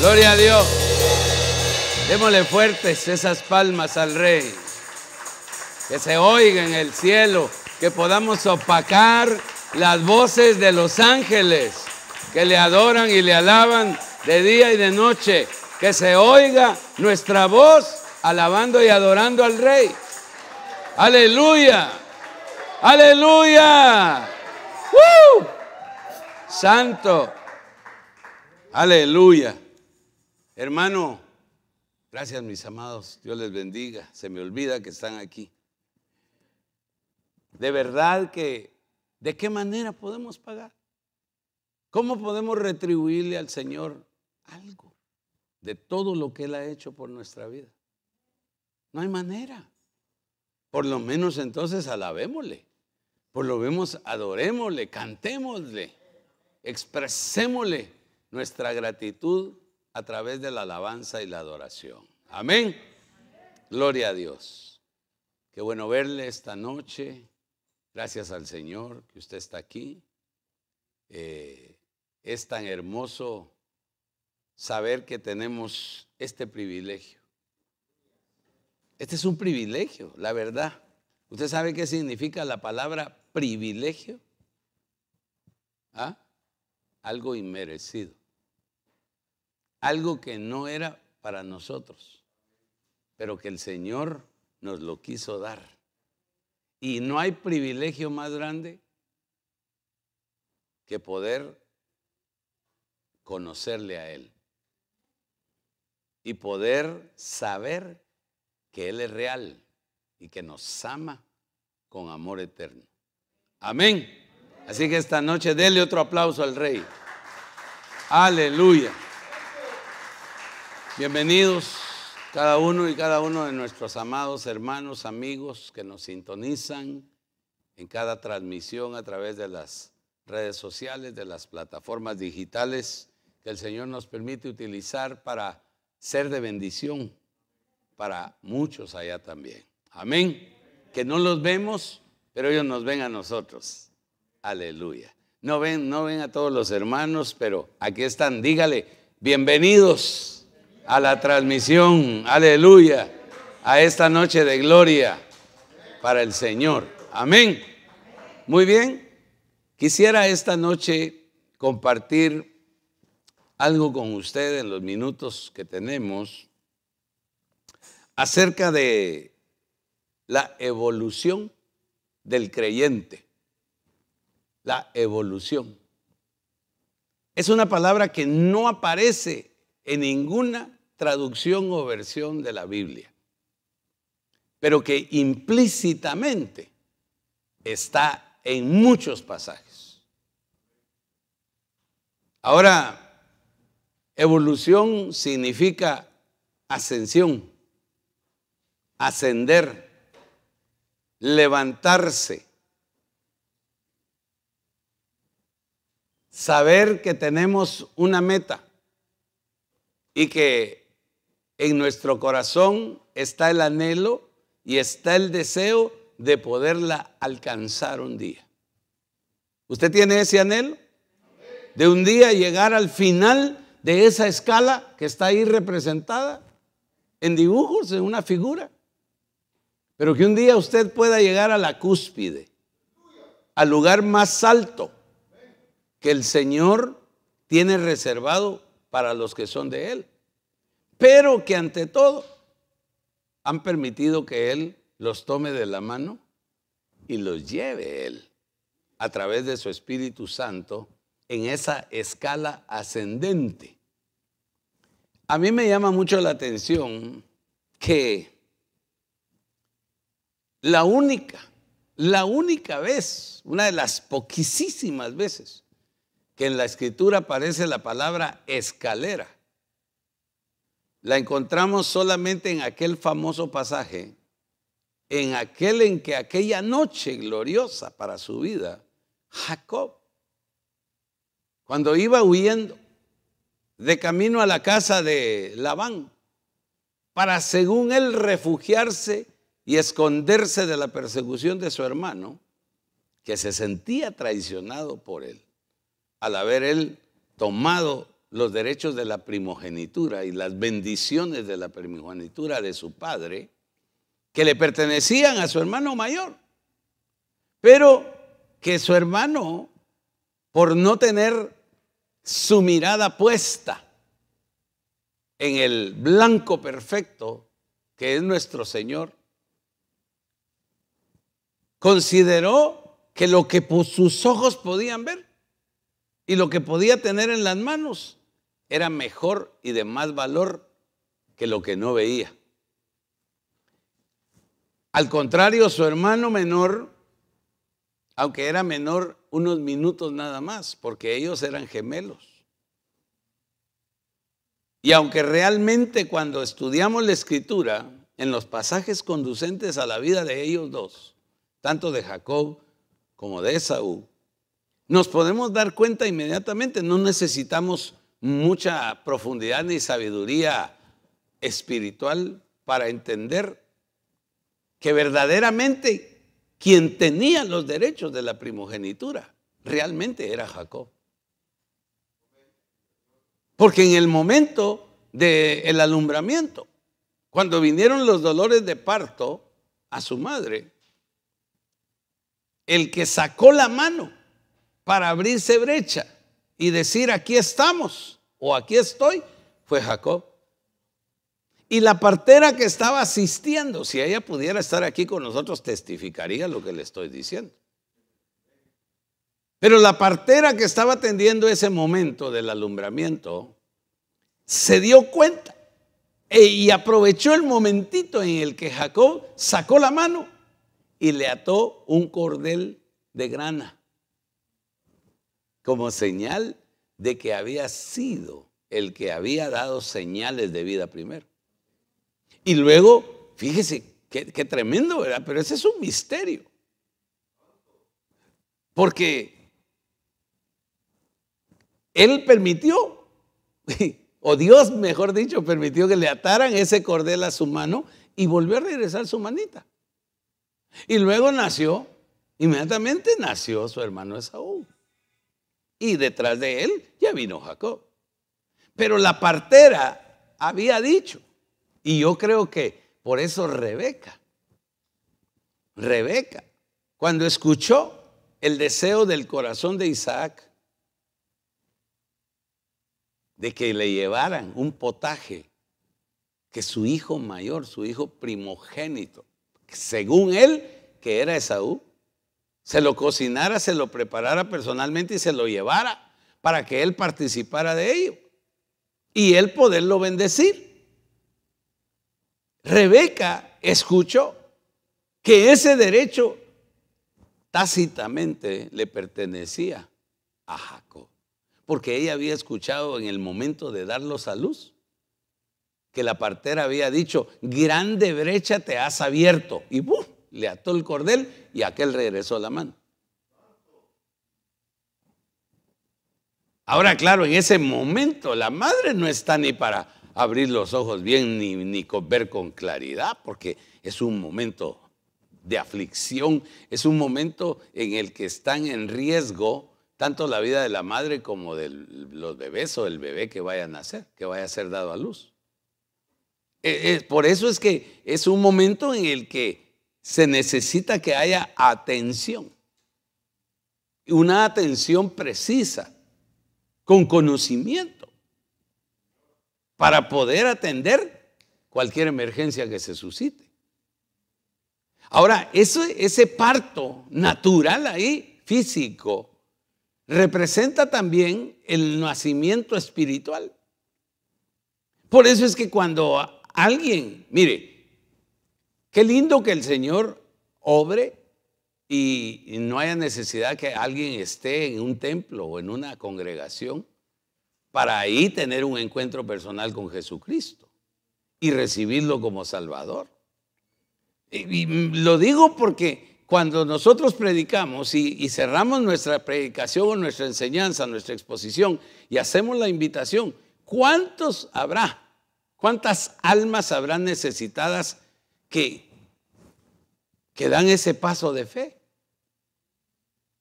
Gloria a Dios. Démosle fuertes esas palmas al Rey. Que se oiga en el cielo, que podamos opacar las voces de los ángeles que le adoran y le alaban de día y de noche. Que se oiga nuestra voz alabando y adorando al Rey. Aleluya. Aleluya. Santo. Aleluya. Hermano, gracias mis amados. Dios les bendiga. Se me olvida que están aquí. De verdad que, ¿de qué manera podemos pagar? ¿Cómo podemos retribuirle al Señor algo de todo lo que Él ha hecho por nuestra vida? No hay manera. Por lo menos entonces alabémosle. Por lo menos adorémosle, cantémosle, expresémosle nuestra gratitud a través de la alabanza y la adoración. Amén. Gloria a Dios. Qué bueno verle esta noche. Gracias al Señor que usted está aquí. Eh, es tan hermoso saber que tenemos este privilegio. Este es un privilegio, la verdad. ¿Usted sabe qué significa la palabra privilegio? ¿Ah? Algo inmerecido. Algo que no era para nosotros, pero que el Señor nos lo quiso dar. Y no hay privilegio más grande que poder conocerle a Él y poder saber que Él es real y que nos ama con amor eterno. Amén. Así que esta noche déle otro aplauso al Rey. Aleluya. Bienvenidos cada uno y cada uno de nuestros amados hermanos, amigos que nos sintonizan en cada transmisión a través de las redes sociales, de las plataformas digitales que el Señor nos permite utilizar para ser de bendición para muchos allá también. Amén. Que no los vemos, pero ellos nos ven a nosotros. Aleluya. No ven, no ven a todos los hermanos, pero aquí están. Dígale, bienvenidos a la transmisión. Aleluya. A esta noche de gloria para el Señor. Amén. Muy bien. Quisiera esta noche compartir algo con usted en los minutos que tenemos acerca de la evolución del creyente. La evolución. Es una palabra que no aparece en ninguna traducción o versión de la Biblia, pero que implícitamente está en muchos pasajes. Ahora, Evolución significa ascensión, ascender, levantarse, saber que tenemos una meta y que en nuestro corazón está el anhelo y está el deseo de poderla alcanzar un día. ¿Usted tiene ese anhelo? De un día llegar al final de esa escala que está ahí representada en dibujos, en una figura. Pero que un día usted pueda llegar a la cúspide, al lugar más alto que el Señor tiene reservado para los que son de Él. Pero que ante todo han permitido que Él los tome de la mano y los lleve Él a través de su Espíritu Santo en esa escala ascendente. A mí me llama mucho la atención que la única, la única vez, una de las poquísimas veces que en la escritura aparece la palabra escalera, la encontramos solamente en aquel famoso pasaje, en aquel en que aquella noche gloriosa para su vida, Jacob cuando iba huyendo de camino a la casa de Labán, para según él refugiarse y esconderse de la persecución de su hermano, que se sentía traicionado por él, al haber él tomado los derechos de la primogenitura y las bendiciones de la primogenitura de su padre, que le pertenecían a su hermano mayor, pero que su hermano, por no tener su mirada puesta en el blanco perfecto que es nuestro Señor, consideró que lo que sus ojos podían ver y lo que podía tener en las manos era mejor y de más valor que lo que no veía. Al contrario, su hermano menor, aunque era menor unos minutos nada más, porque ellos eran gemelos. Y aunque realmente cuando estudiamos la escritura, en los pasajes conducentes a la vida de ellos dos, tanto de Jacob como de Esaú, nos podemos dar cuenta inmediatamente, no necesitamos mucha profundidad ni sabiduría espiritual para entender que verdaderamente quien tenía los derechos de la primogenitura realmente era Jacob. Porque en el momento del alumbramiento, cuando vinieron los dolores de parto a su madre, el que sacó la mano para abrirse brecha y decir aquí estamos o aquí estoy fue Jacob. Y la partera que estaba asistiendo, si ella pudiera estar aquí con nosotros, testificaría lo que le estoy diciendo. Pero la partera que estaba atendiendo ese momento del alumbramiento se dio cuenta e, y aprovechó el momentito en el que Jacob sacó la mano y le ató un cordel de grana como señal de que había sido el que había dado señales de vida primero. Y luego, fíjese, qué, tremendo, ¿verdad? Pero ese es un misterio. Porque Él permitió, o Dios, mejor dicho, permitió que le ataran ese cordel a su mano y volvió a regresar su manita. Y luego nació, inmediatamente nació su hermano Esaú. Y detrás de él ya vino Jacob. Pero la partera había dicho, y yo creo que por eso Rebeca, Rebeca, cuando escuchó el deseo del corazón de Isaac de que le llevaran un potaje que su hijo mayor, su hijo primogénito, según él, que era Esaú, se lo cocinara, se lo preparara personalmente y se lo llevara para que él participara de ello y él poderlo bendecir. Rebeca escuchó que ese derecho tácitamente le pertenecía a Jacob, porque ella había escuchado en el momento de darlos a luz que la partera había dicho, grande brecha te has abierto. Y ¡buf! Le ató el cordel y aquel regresó la mano. Ahora, claro, en ese momento la madre no está ni para abrir los ojos bien ni, ni ver con claridad, porque es un momento de aflicción, es un momento en el que están en riesgo tanto la vida de la madre como de los bebés o el bebé que vaya a nacer, que vaya a ser dado a luz. Eh, eh, por eso es que es un momento en el que se necesita que haya atención. Una atención precisa, con conocimiento, para poder atender cualquier emergencia que se suscite. Ahora, ese, ese parto natural ahí, físico, representa también el nacimiento espiritual. Por eso es que cuando alguien, mire, qué lindo que el Señor obre y, no haya necesidad que alguien esté en un templo o en una congregación para ahí tener un encuentro personal con Jesucristo y recibirlo como Salvador. Y, lo digo porque cuando nosotros predicamos y, cerramos nuestra predicación o nuestra enseñanza, nuestra exposición y hacemos la invitación, ¿cuántos habrá ¿Cuántas almas habrán necesitadas que, que dan ese paso de fe?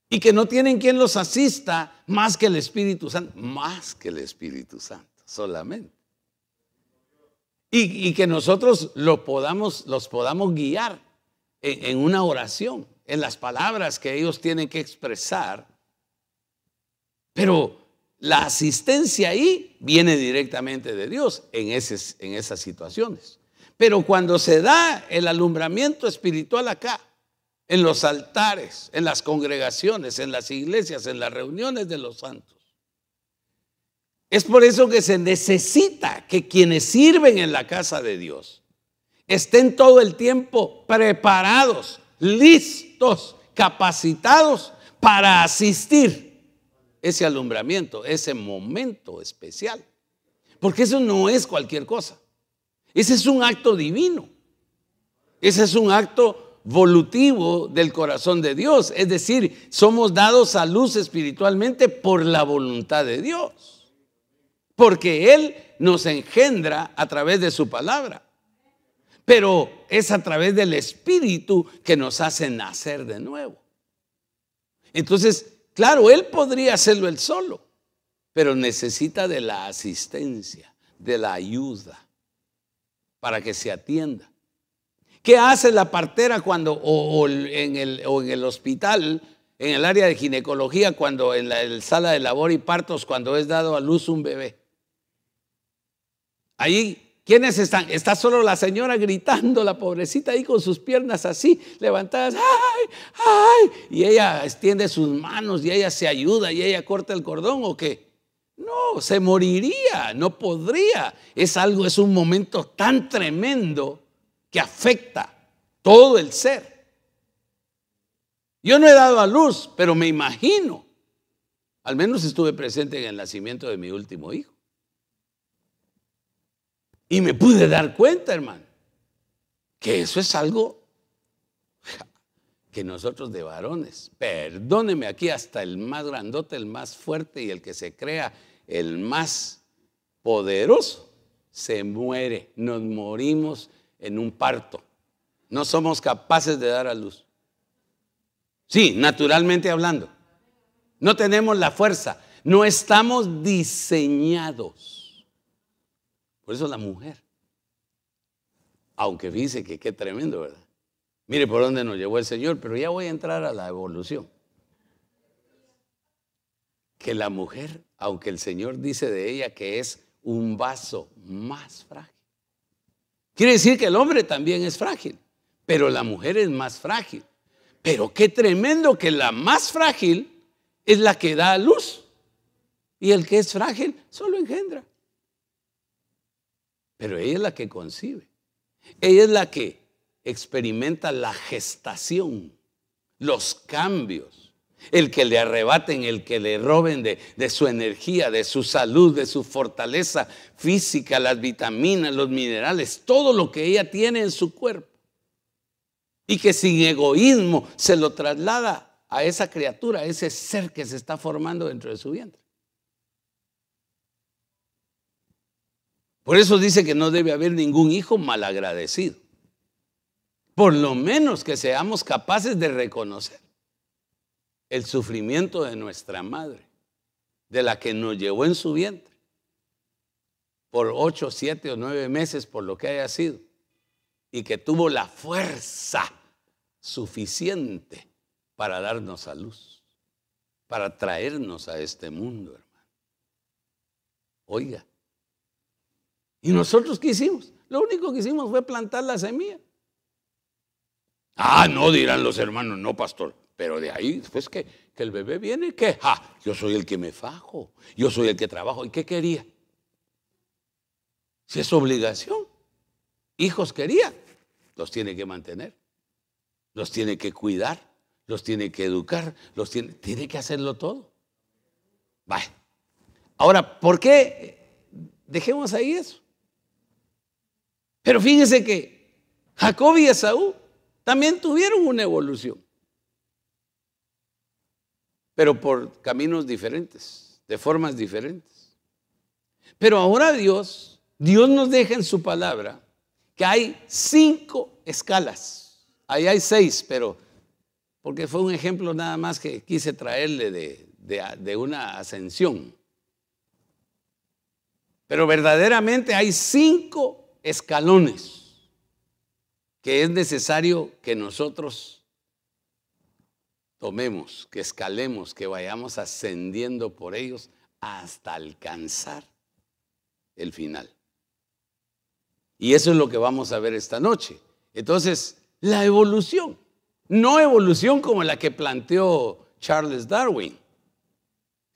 y que no tienen quien los asista más que el Espíritu Santo, más que el Espíritu Santo, solamente. Y, que nosotros podamos, los podamos guiar en, una oración, en las palabras que ellos tienen que expresar. Pero la asistencia ahí viene directamente de Dios en, en esas situaciones. Pero cuando se da el alumbramiento espiritual acá, en los altares, en las congregaciones, en las iglesias, en las reuniones de los santos. Es por eso que se necesita que quienes sirven en la casa de Dios estén todo el tiempo preparados, listos, capacitados para asistir ese alumbramiento, ese momento especial. Porque eso no es cualquier cosa. Ese es un acto divino. Ese es un acto volutivo del corazón de Dios. Es decir, somos dados a luz espiritualmente por la voluntad de Dios. Porque Él nos engendra a través de su palabra. Pero es a través del Espíritu que nos hace nacer de nuevo. Entonces, claro, Él podría hacerlo él solo, pero necesita de la asistencia, de la ayuda, para que se atienda. ¿Qué hace la partera cuando, o, en, el, en, el, hospital, en el área de ginecología, cuando en la sala de labor y partos, cuando es dado a luz un bebé? Ahí, ¿quiénes están? Está solo la señora gritando, la pobrecita ahí con sus piernas así, levantadas, ¡ay! ¡ay! Y ella extiende sus manos y ella se ayuda y ella corta el cordón o qué? No, se moriría, no podría. Es algo, es un momento tan tremendo que afecta todo el ser. Yo no he dado a luz, pero me imagino, al menos estuve presente en el nacimiento de mi último hijo. Y me pude dar cuenta, hermano, que eso es algo que nosotros de varones, perdóneme aquí hasta el más grandote, el más fuerte y el que se crea el más poderoso, se muere, nos morimos en un parto. No somos capaces de dar a luz. Sí, naturalmente hablando. No tenemos la fuerza. No estamos diseñados. Por eso la mujer. Aunque dice que qué tremendo, ¿verdad? Mire por dónde nos llevó el Señor, pero ya voy a entrar a la evolución. Que la mujer, aunque el Señor dice de ella que es un vaso más frágil, Quiere decir que el hombre también es frágil, pero la mujer es más frágil. Pero qué tremendo que la más frágil es la que da a luz. Y el que es frágil solo engendra. Pero ella es la que concibe. Ella es la que experimenta la gestación, los cambios el que le arrebaten, el que le roben de, su energía, de su salud, de su fortaleza física, las vitaminas, los minerales, todo lo que ella tiene en su cuerpo. Y que sin egoísmo se lo traslada a esa criatura, a ese ser que se está formando dentro de su vientre. Por eso dice que no debe haber ningún hijo malagradecido. Por lo menos que seamos capaces de reconocer el sufrimiento de nuestra madre, de la que nos llevó en su vientre por ocho, siete o nueve meses, por lo que haya sido, y que tuvo la fuerza suficiente para darnos a luz, para traernos a este mundo, hermano. Oiga, ¿y nosotros qué hicimos? Lo único que hicimos fue plantar la semilla. Ah, no, dirán los hermanos, no, pastor. Pero de ahí, después que, que el bebé viene, que, ja, yo soy el que me fajo, yo soy el que trabajo. ¿Y qué quería? Si es obligación. Hijos quería, los tiene que mantener, los tiene que cuidar, los tiene que educar, los tiene, tiene que hacerlo todo. Vaya. Ahora, ¿por qué dejemos ahí eso? Pero fíjense que Jacob y Esaú también tuvieron una evolución pero por caminos diferentes, de formas diferentes. Pero ahora Dios, Dios nos deja en su palabra que hay cinco escalas. Ahí hay seis, pero porque fue un ejemplo nada más que quise traerle de, de una ascensión. Pero verdaderamente hay cinco escalones que es necesario que nosotros tomemos, que escalemos, que vayamos ascendiendo por ellos hasta alcanzar el final. Y eso es lo que vamos a ver esta noche. Entonces, la evolución, no evolución como la que planteó Charles Darwin.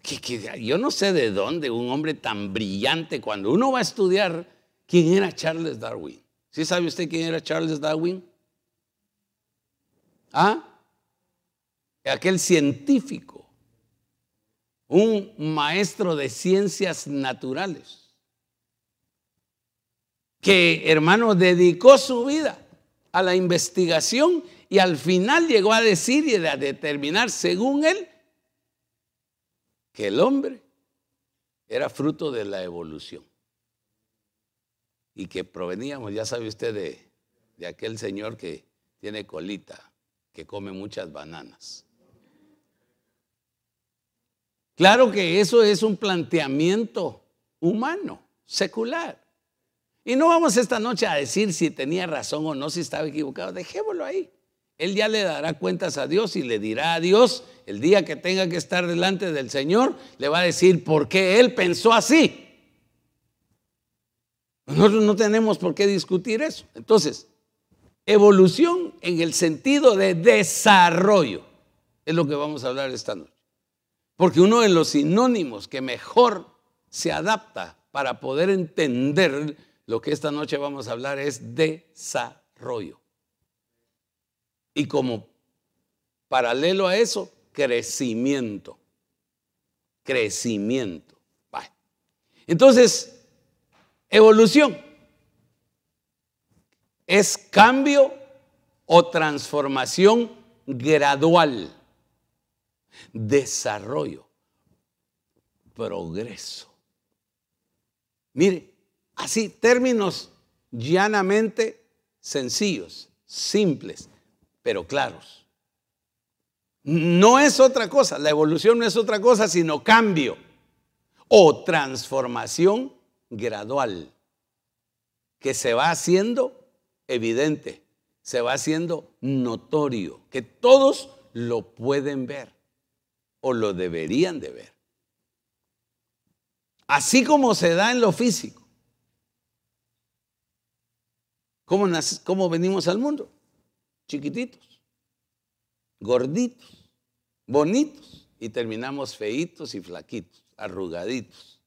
Que, yo no sé de dónde un hombre tan brillante, cuando uno va a estudiar quién era Charles Darwin. ¿Sí sabe usted quién era Charles Darwin? ¿Ah? Aquel científico, un maestro de ciencias naturales que, hermano, dedicó su vida a la investigación y al final llegó a decir y a determinar, según él, que el hombre era fruto de la evolución y que proveníamos, ya sabe usted, de, de aquel señor que tiene colita, que come muchas bananas. Claro que eso es un planteamiento humano, secular. Y no vamos esta noche a decir si tenía razón o no, si estaba equivocado. Dejémoslo ahí. Él ya le dará cuentas a Dios y le dirá a Dios el día que tenga que estar delante del Señor, le va a decir por qué Él pensó así. Nosotros no tenemos por qué discutir eso. Entonces, evolución en el sentido de desarrollo es lo que vamos a hablar esta noche. Porque uno de los sinónimos que mejor se adapta para poder entender lo que esta noche vamos a hablar es desarrollo. Y como paralelo a eso, crecimiento. Crecimiento. Entonces, evolución es cambio o transformación gradual. Desarrollo. Progreso. Mire, Así, términos llanamente sencillos, simples, pero claros. No es otra cosa, la evolución no es otra cosa sino cambio o transformación gradual que se va haciendo evidente, se va haciendo notorio, que todos lo pueden ver o lo deberían de ver. Así como se da en lo físico ¿Cómo, venimos al mundo? Chiquititos, gorditos, bonitos y terminamos feitos y flaquitos, arrugaditos.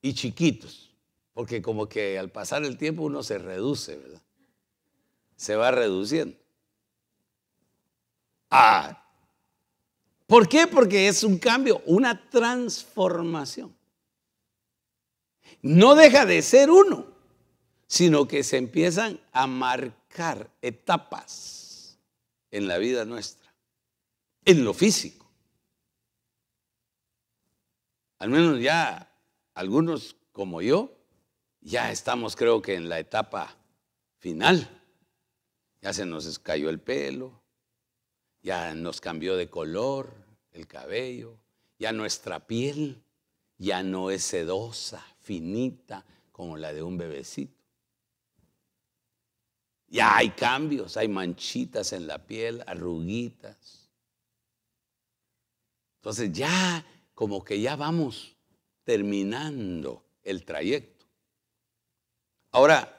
Y chiquitos, porque como que al pasar el tiempo uno se reduce, ¿verdad? Se va reduciendo. Ah, ¿por qué? Porque es un cambio, una transformación no deja de ser uno, sino que se empiezan a marcar etapas en la vida nuestra, en lo físico. Al menos ya algunos como yo, ya estamos creo que en la etapa final. Ya se nos cayó el pelo, ya nos cambió de color el cabello, ya nuestra piel ya no es sedosa, finita como la de un bebecito. Ya hay cambios, hay manchitas en la piel, arruguitas. Entonces ya como que ya vamos terminando el trayecto. Ahora,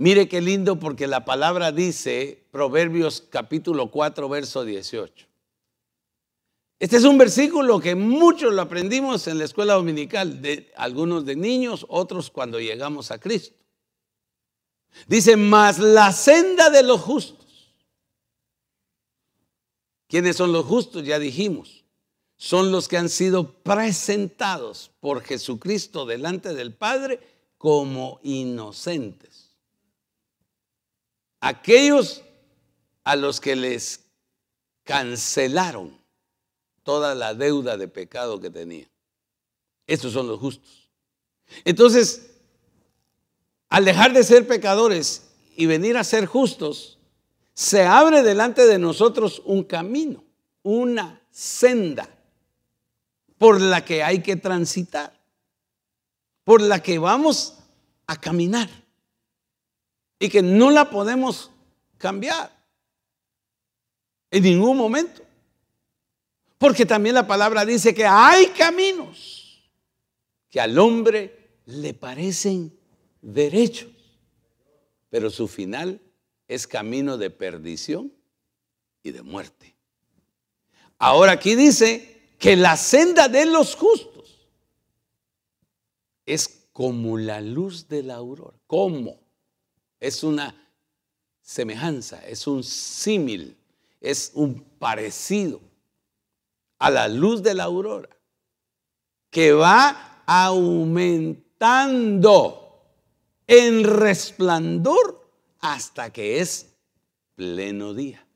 mire qué lindo porque la palabra dice, Proverbios capítulo 4, verso 18. Este es un versículo que muchos lo aprendimos en la escuela dominical, de algunos de niños, otros cuando llegamos a Cristo. Dice, más la senda de los justos. ¿Quiénes son los justos? Ya dijimos. Son los que han sido presentados por Jesucristo delante del Padre como inocentes. Aquellos a los que les cancelaron toda la deuda de pecado que tenía. Estos son los justos. Entonces, al dejar de ser pecadores y venir a ser justos, se abre delante de nosotros un camino, una senda por la que hay que transitar, por la que vamos a caminar y que no la podemos cambiar en ningún momento. Porque también la palabra dice que hay caminos que al hombre le parecen derechos, pero su final es camino de perdición y de muerte. Ahora aquí dice que la senda de los justos es como la luz de la aurora. ¿Cómo? Es una semejanza, es un símil, es un parecido a la luz de la aurora que va aumentando en resplandor hasta que es pleno día.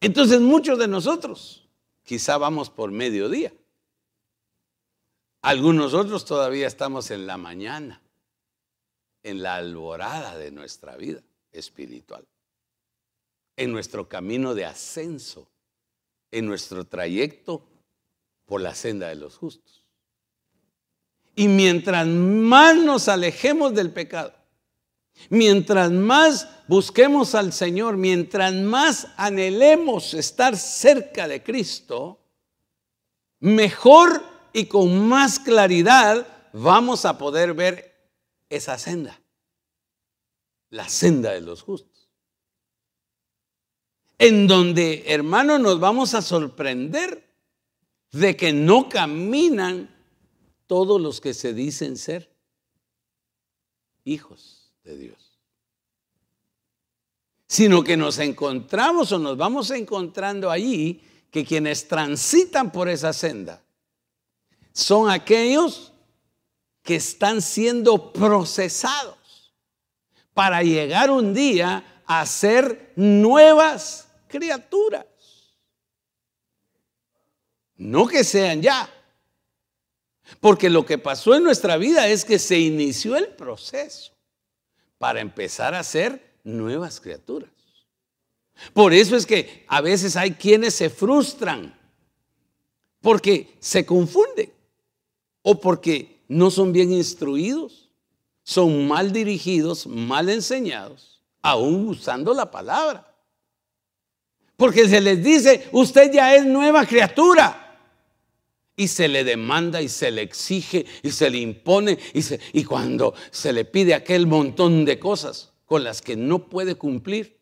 Entonces muchos de nosotros quizá vamos por mediodía. Algunos otros todavía estamos en la mañana, en la alborada de nuestra vida espiritual, en nuestro camino de ascenso, en nuestro trayecto por la senda de los justos. Y mientras más nos alejemos del pecado, mientras más busquemos al Señor, mientras más anhelemos estar cerca de Cristo, mejor y con más claridad vamos a poder ver esa senda, la senda de los justos. En donde, hermano, nos vamos a sorprender de que no caminan todos los que se dicen ser hijos de Dios, sino que nos encontramos o nos vamos encontrando allí que quienes transitan por esa senda son aquellos que están siendo procesados para llegar un día a ser nuevas criaturas. No que sean ya. Porque lo que pasó en nuestra vida es que se inició el proceso para empezar a ser nuevas criaturas. Por eso es que a veces hay quienes se frustran porque se confunden o porque no son bien instruidos, son mal dirigidos, mal enseñados, aún usando la palabra. Porque se les dice, usted ya es nueva criatura. Y se le demanda y se le exige y se le impone y, y cuando se le pide aquel montón de cosas con las que no puede cumplir,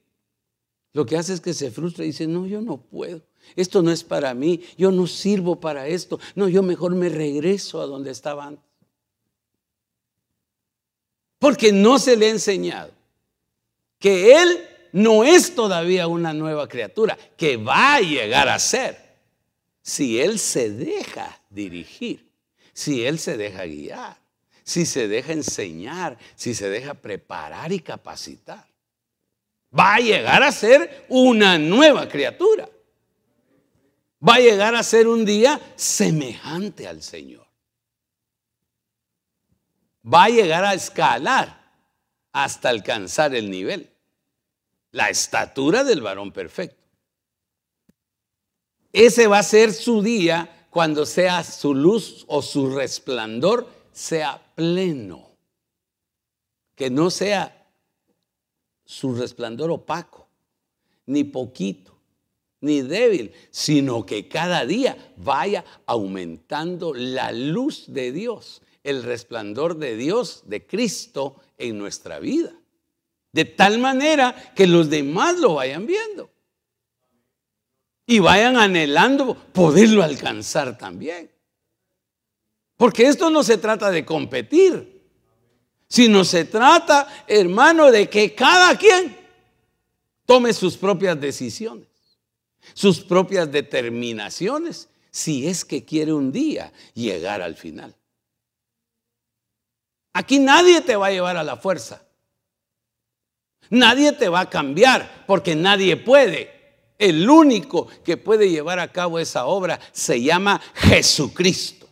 lo que hace es que se frustra y dice, no, yo no puedo. Esto no es para mí, yo no sirvo para esto. No, yo mejor me regreso a donde estaba antes. Porque no se le ha enseñado que Él no es todavía una nueva criatura, que va a llegar a ser. Si Él se deja dirigir, si Él se deja guiar, si se deja enseñar, si se deja preparar y capacitar, va a llegar a ser una nueva criatura va a llegar a ser un día semejante al Señor. Va a llegar a escalar hasta alcanzar el nivel, la estatura del varón perfecto. Ese va a ser su día cuando sea su luz o su resplandor sea pleno. Que no sea su resplandor opaco, ni poquito ni débil, sino que cada día vaya aumentando la luz de Dios, el resplandor de Dios, de Cristo en nuestra vida. De tal manera que los demás lo vayan viendo. Y vayan anhelando poderlo alcanzar también. Porque esto no se trata de competir, sino se trata, hermano, de que cada quien tome sus propias decisiones sus propias determinaciones, si es que quiere un día llegar al final. Aquí nadie te va a llevar a la fuerza. Nadie te va a cambiar porque nadie puede. El único que puede llevar a cabo esa obra se llama Jesucristo.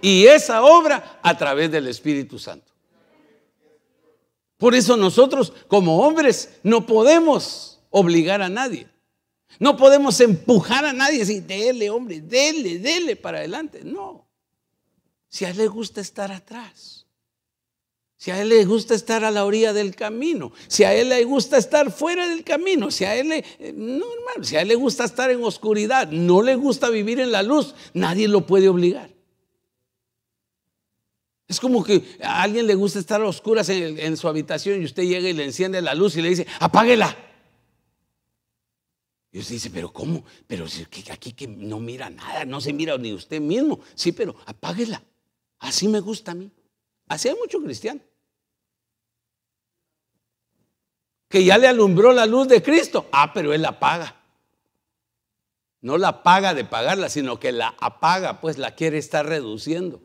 Y esa obra a través del Espíritu Santo. Por eso nosotros como hombres no podemos obligar a nadie. No podemos empujar a nadie y dele, hombre, dele, dele para adelante. No. Si a él le gusta estar atrás. Si a él le gusta estar a la orilla del camino, si a él le gusta estar fuera del camino, si a él le, eh, no, si a él le gusta estar en oscuridad, no le gusta vivir en la luz, nadie lo puede obligar. Es como que a alguien le gusta estar a oscuras en, su habitación y usted llega y le enciende la luz y le dice, apáguela. Y usted dice, pero ¿cómo? Pero aquí que no mira nada, no se mira ni usted mismo. Sí, pero apáguela. Así me gusta a mí. Así hay mucho cristiano. Que ya le alumbró la luz de Cristo. Ah, pero él la apaga. No la paga de pagarla, sino que la apaga, pues la quiere estar reduciendo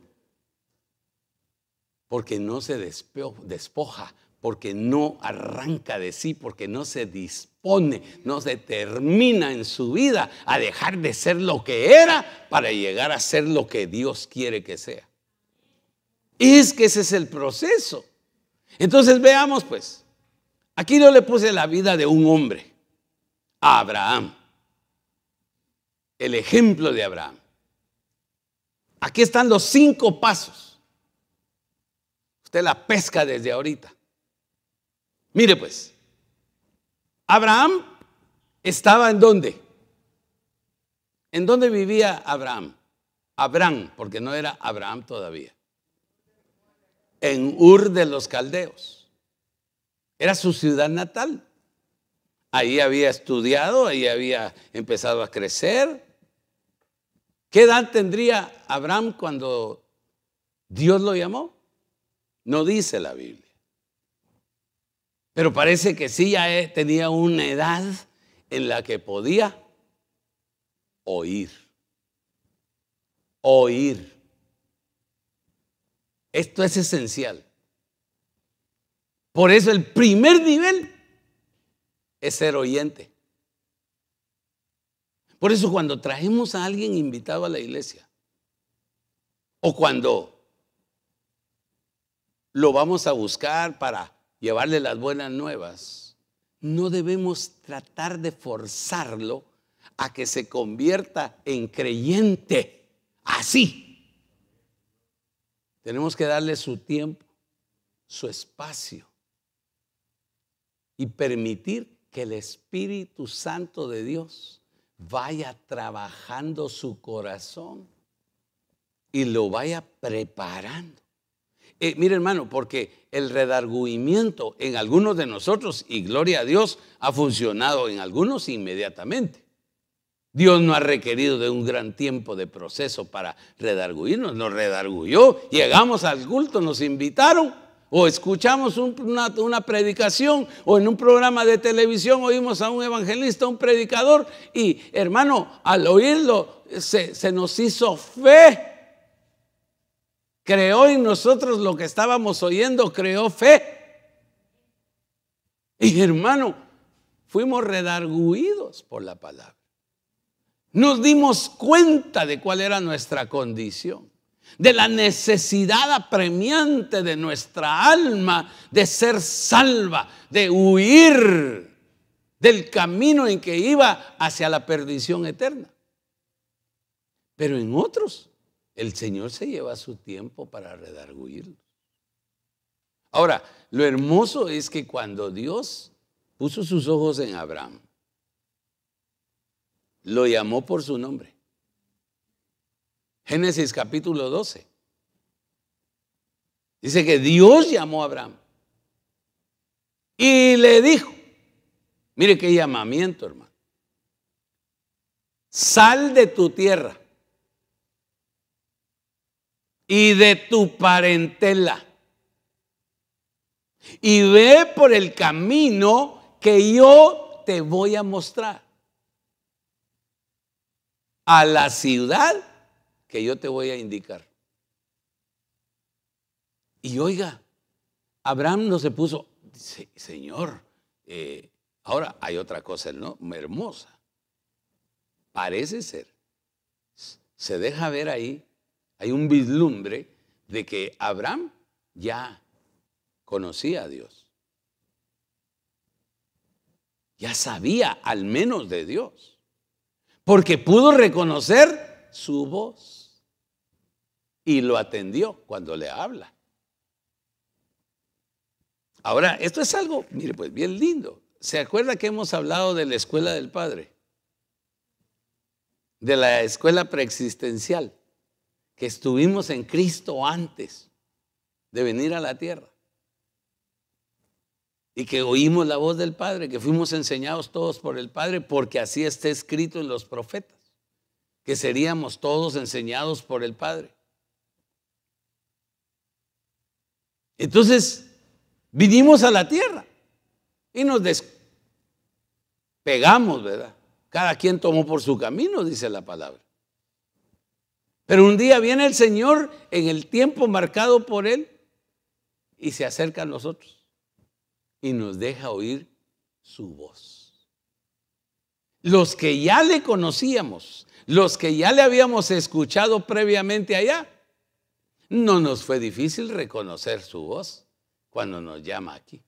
porque no se despoja, porque no arranca de sí, porque no se dispone, no se termina en su vida a dejar de ser lo que era para llegar a ser lo que Dios quiere que sea. Es que ese es el proceso. Entonces veamos pues, aquí yo le puse la vida de un hombre, a Abraham, el ejemplo de Abraham. Aquí están los cinco pasos Usted la pesca desde ahorita. Mire pues, Abraham estaba en dónde? ¿En dónde vivía Abraham? Abraham, porque no era Abraham todavía. En Ur de los Caldeos. Era su ciudad natal. Ahí había estudiado, ahí había empezado a crecer. ¿Qué edad tendría Abraham cuando Dios lo llamó? No dice la Biblia. Pero parece que sí ya eh, tenía una edad en la que podía oír. Oír. Esto es esencial. Por eso el primer nivel es ser oyente. Por eso cuando traemos a alguien invitado a la iglesia, o cuando lo vamos a buscar para llevarle las buenas nuevas. No debemos tratar de forzarlo a que se convierta en creyente así. Tenemos que darle su tiempo, su espacio y permitir que el Espíritu Santo de Dios vaya trabajando su corazón y lo vaya preparando eh, mire hermano, porque el redarguimiento en algunos de nosotros, y gloria a Dios, ha funcionado en algunos inmediatamente. Dios no ha requerido de un gran tiempo de proceso para redarguirnos, nos redarguyó, llegamos al culto, nos invitaron, o escuchamos una, predicación, o en un programa de televisión oímos a un evangelista, un predicador, y hermano, al oírlo se, se nos hizo fe creó en nosotros lo que estábamos oyendo, creó fe. Y hermano, fuimos redarguidos por la palabra. Nos dimos cuenta de cuál era nuestra condición, de la necesidad apremiante de nuestra alma de ser salva, de huir del camino en que iba hacia la perdición eterna. Pero en otros el Señor se lleva su tiempo para redarguirlos. Ahora, lo hermoso es que cuando Dios puso sus ojos en Abraham, lo llamó por su nombre. Génesis capítulo 12. Dice que Dios llamó a Abraham y le dijo, mire qué llamamiento, hermano. Sal de tu tierra y de tu parentela. Y ve por el camino que yo te voy a mostrar. A la ciudad que yo te voy a indicar. Y oiga, Abraham no se puso, Señor, eh, ahora hay otra cosa ¿no? hermosa. Parece ser, se deja ver ahí hay un vislumbre de que Abraham ya conocía a Dios. ya sabía al menos de Dios, porque pudo reconocer su voz y lo atendió cuando le habla. Ahora, esto es algo, mire, pues bien lindo. ¿Se acuerda que hemos hablado de la escuela del Padre? De la escuela preexistencial, que estuvimos en Cristo antes de venir a la tierra. Y que oímos la voz del Padre, que fuimos enseñados todos por el Padre, porque así está escrito en los profetas, que seríamos todos enseñados por el Padre. Entonces, vinimos a la tierra y nos despegamos, ¿verdad? Cada quien tomó por su camino, dice la palabra. Pero un día viene el Señor en el tiempo marcado por Él y se acerca a nosotros y nos deja oír su voz. Los que ya le conocíamos, los que ya le habíamos escuchado previamente allá, no nos fue difícil reconocer su voz cuando nos llama aquí.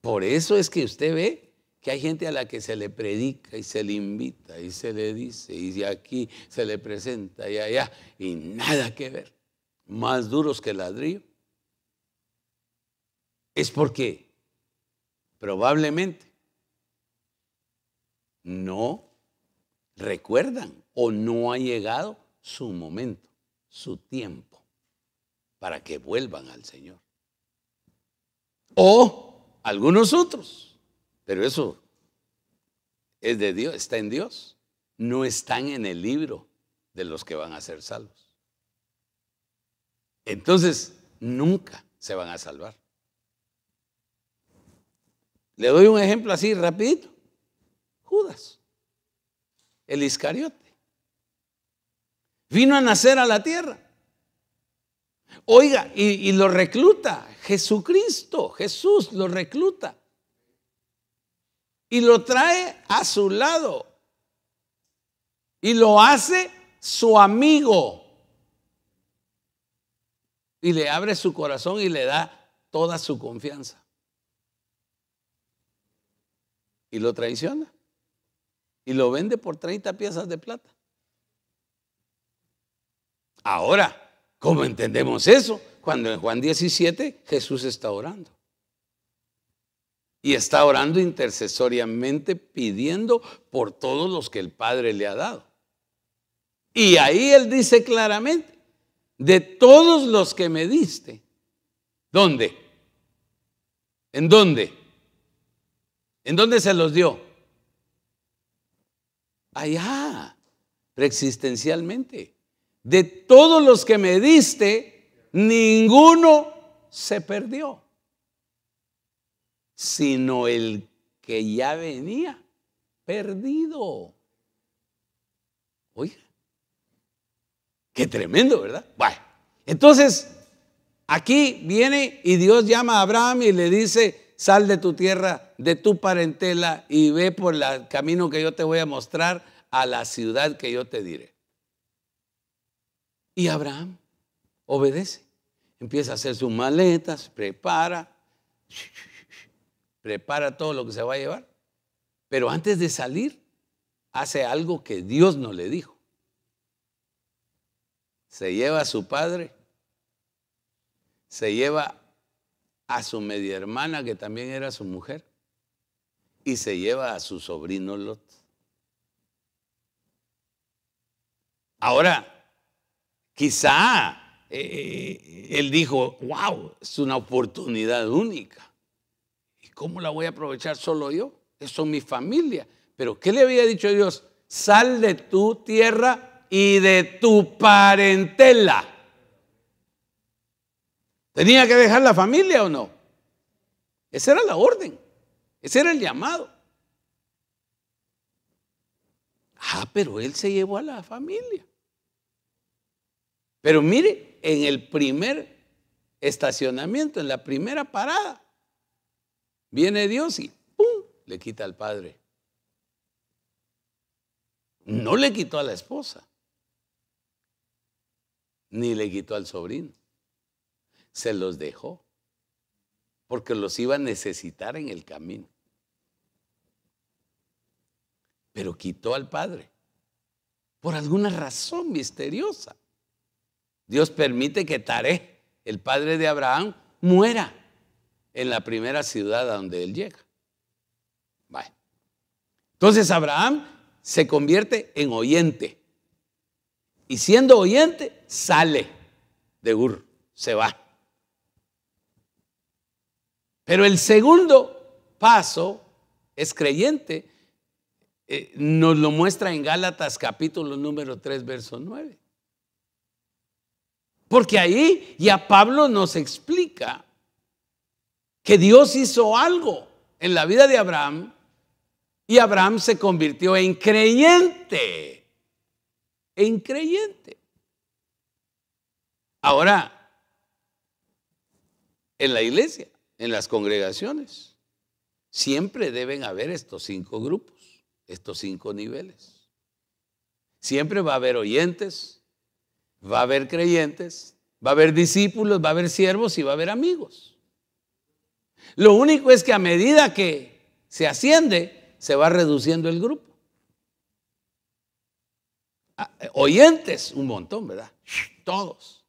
Por eso es que usted ve que hay gente a la que se le predica y se le invita y se le dice y aquí se le presenta y allá y nada que ver más duros que ladrillo, es porque probablemente no recuerdan o no ha llegado su momento, su tiempo, para que vuelvan al Señor. O algunos otros, pero eso es de Dios, está en Dios, no están en el libro de los que van a ser salvos entonces nunca se van a salvar. Le doy un ejemplo así rapidito. Judas, el Iscariote, vino a nacer a la tierra. Oiga, y, y, lo recluta Jesucristo, Jesús lo recluta. Y lo trae a su lado. Y lo hace su amigo y le abre su corazón y le da toda su confianza. Y lo traiciona. Y lo vende por 30 piezas de plata. Ahora, ¿cómo entendemos eso? Cuando en Juan 17 Jesús está orando. Y está orando intercesoriamente pidiendo por todos los que el Padre le ha dado. Y ahí él dice claramente, de todos los que me diste. ¿Dónde? ¿En dónde? ¿En dónde se los dio? Allá, preexistencialmente. De todos los que me diste, ninguno se perdió, sino el que ya venía perdido. Oiga, Qué tremendo, ¿verdad? Bueno, entonces aquí viene y Dios llama a Abraham y le dice, sal de tu tierra, de tu parentela y ve por el camino que yo te voy a mostrar a la ciudad que yo te diré. Y Abraham obedece, empieza a hacer sus maletas, prepara, prepara todo lo que se va a llevar. Pero antes de salir, hace algo que Dios no le dijo se lleva a su padre, se lleva a su media hermana, que también era su mujer, y se lleva a su sobrino Lot. Ahora, quizá eh, él dijo, wow, es una oportunidad única. ¿Y cómo la voy a aprovechar solo yo? Eso es mi familia. Pero ¿qué le había dicho Dios? Sal de tu tierra y de tu parentela. ¿Tenía que dejar la familia o no? Esa era la orden, ese era el llamado. Ah, pero él se llevó a la familia. Pero mire, en el primer estacionamiento, en la primera parada, viene Dios y ¡pum! le quita al padre. No le quitó a la esposa ni le quitó al sobrino. Se los dejó. porque los iba a necesitar en el camino. Pero quitó al padre por alguna razón misteriosa. Dios permite que Taré, el padre de Abraham, muera en la primera ciudad a donde él llega. Entonces Abraham se convierte en oyente. Y siendo oyente, sale de Ur, se va. Pero el segundo paso es creyente. Eh, nos lo muestra en Gálatas capítulo número 3, verso 9. Porque ahí ya Pablo nos explica que Dios hizo algo en la vida de Abraham y Abraham se convirtió en creyente. En creyente. Ahora, en la iglesia, en las congregaciones, siempre deben haber estos cinco grupos, estos cinco niveles. Siempre va a haber oyentes, va a haber creyentes, va a haber discípulos, va a haber siervos y va a haber amigos. Lo único es que a medida que se asciende, se va reduciendo el grupo. Ah, oyentes, un montón, ¿verdad? Todos.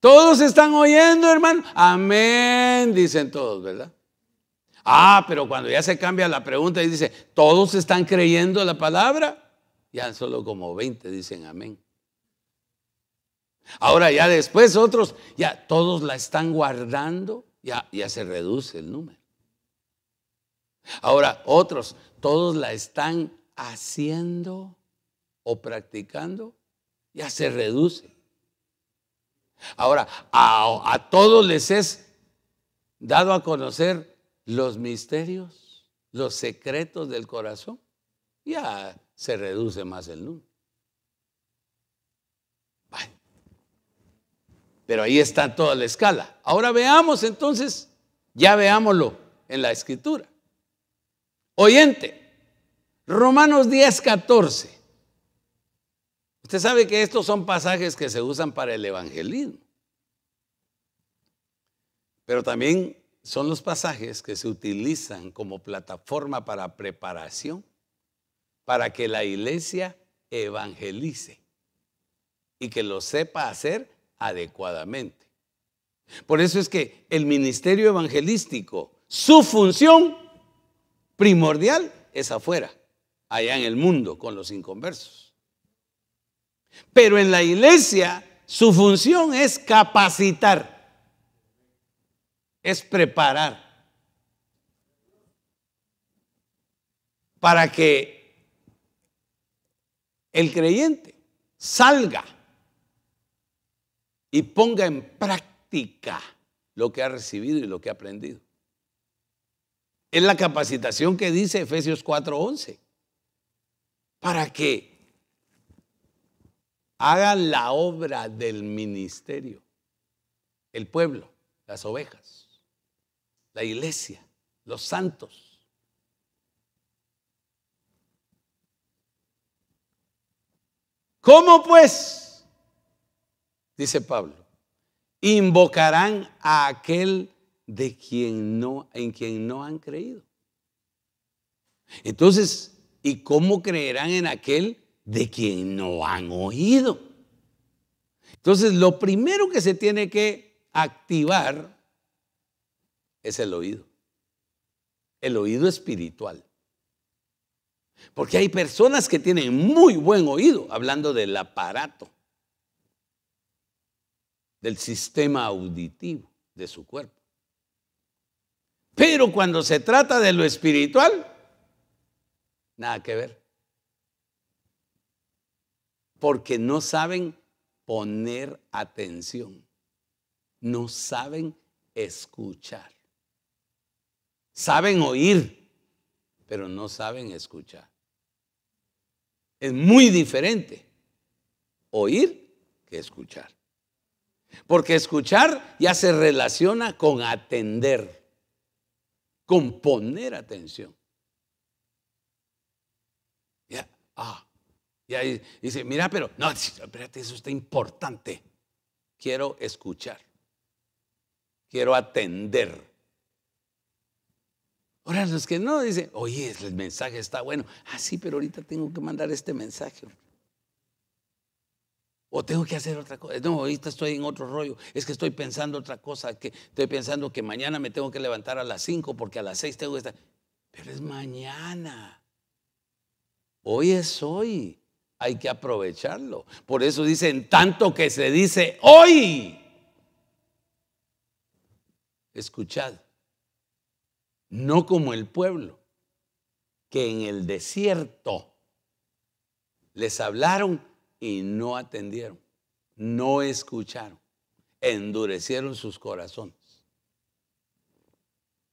Todos están oyendo, hermano. Amén, dicen todos, ¿verdad? Ah, pero cuando ya se cambia la pregunta y dice, ¿todos están creyendo la palabra? Ya solo como 20 dicen amén. Ahora ya después otros, ya todos la están guardando, ya, ya se reduce el número. Ahora, otros, todos la están haciendo o practicando, ya se reduce. Ahora, a, todos les es dado a conocer los misterios, los secretos del corazón, ya se reduce más el número. Pero ahí está toda la escala. Ahora veamos entonces, ya veámoslo en la escritura. Oyente, Romanos 10, 14. Usted sabe que estos son pasajes que se usan para el evangelismo. Pero también son los pasajes que se utilizan como plataforma para preparación para que la iglesia evangelice y que lo sepa hacer adecuadamente. Por eso es que el ministerio evangelístico, su función primordial es afuera, allá en el mundo, con los inconversos. Pero en la iglesia su función es capacitar, es preparar para que el creyente salga y ponga en práctica lo que ha recibido y lo que ha aprendido. Es la capacitación que dice Efesios 4:11. Para que hagan la obra del ministerio. El pueblo, las ovejas, la iglesia, los santos. ¿Cómo pues? Dice Pablo, invocarán a aquel de quien no, en quien no han creído. Entonces, ¿y cómo creerán en aquel de quien no han oído? Entonces, lo primero que se tiene que activar es el oído. El oído espiritual. Porque hay personas que tienen muy buen oído, hablando del aparato, del sistema auditivo de su cuerpo. Pero cuando se trata de lo espiritual, nada que ver. Porque no saben poner atención. No saben escuchar. Saben oír, pero no saben escuchar. Es muy diferente oír que escuchar. Porque escuchar ya se relaciona con atender con poner atención. Ya, ah, ya dice, mira, pero no, espérate, eso está importante. Quiero escuchar. quiero atender. Ahora los que no dicen, oye, el mensaje está bueno. Ah, sí, pero ahorita tengo que mandar este mensaje. O tengo que hacer otra cosa. No, ahorita estoy en otro rollo. Es que estoy pensando otra cosa. Que estoy pensando que mañana me tengo que levantar a las 5 porque a las 6 tengo que estar. Pero es mañana. Hoy es hoy. Hay que aprovecharlo. Por eso dicen tanto que se dice hoy. Escuchad no como el pueblo, que en el desierto les hablaron y no atendieron, no escucharon, endurecieron sus corazones.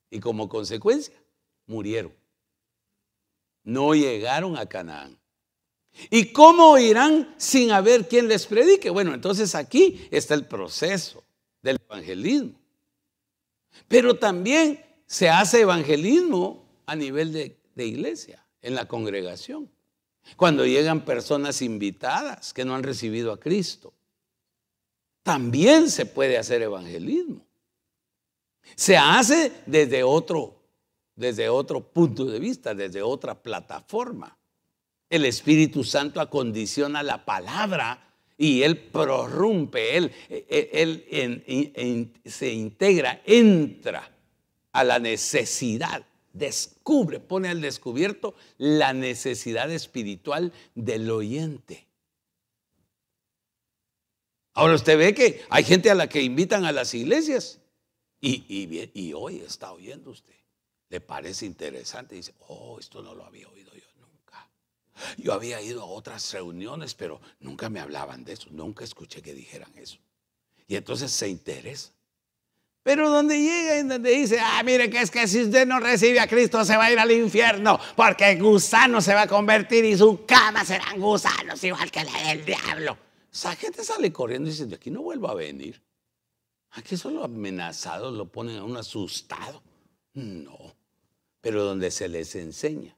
Y como consecuencia, murieron. No llegaron a Canaán. ¿Y cómo irán sin haber quien les predique? Bueno, entonces aquí está el proceso del evangelismo. Pero también se hace evangelismo a nivel de, iglesia, en la congregación. Cuando llegan personas invitadas que no han recibido a Cristo, también se puede hacer evangelismo. Se hace desde otro, desde otro punto de vista, desde otra plataforma. El Espíritu Santo acondiciona la palabra y Él prorrumpe, Él, él se integra, entra a la necesidad, descubre, pone al descubierto la necesidad espiritual del oyente. Ahora usted ve que hay gente a la que invitan a las iglesias y, y, hoy está oyendo usted. Le parece interesante. Dice, oh, esto no lo había oído yo nunca. Yo había ido a otras reuniones, pero nunca me hablaban de eso. Nunca escuché que dijeran eso. Y entonces se interesa. Pero donde llega y donde dice, ah, mire que es que si usted no recibe a Cristo se va a ir al infierno, porque gusano se va a convertir y su cama serán gusanos, igual que la del diablo. Esa gente sale corriendo y dice, de aquí no vuelvo a venir. Aquí solo amenazados lo ponen a un asustado. No, pero donde se les enseña,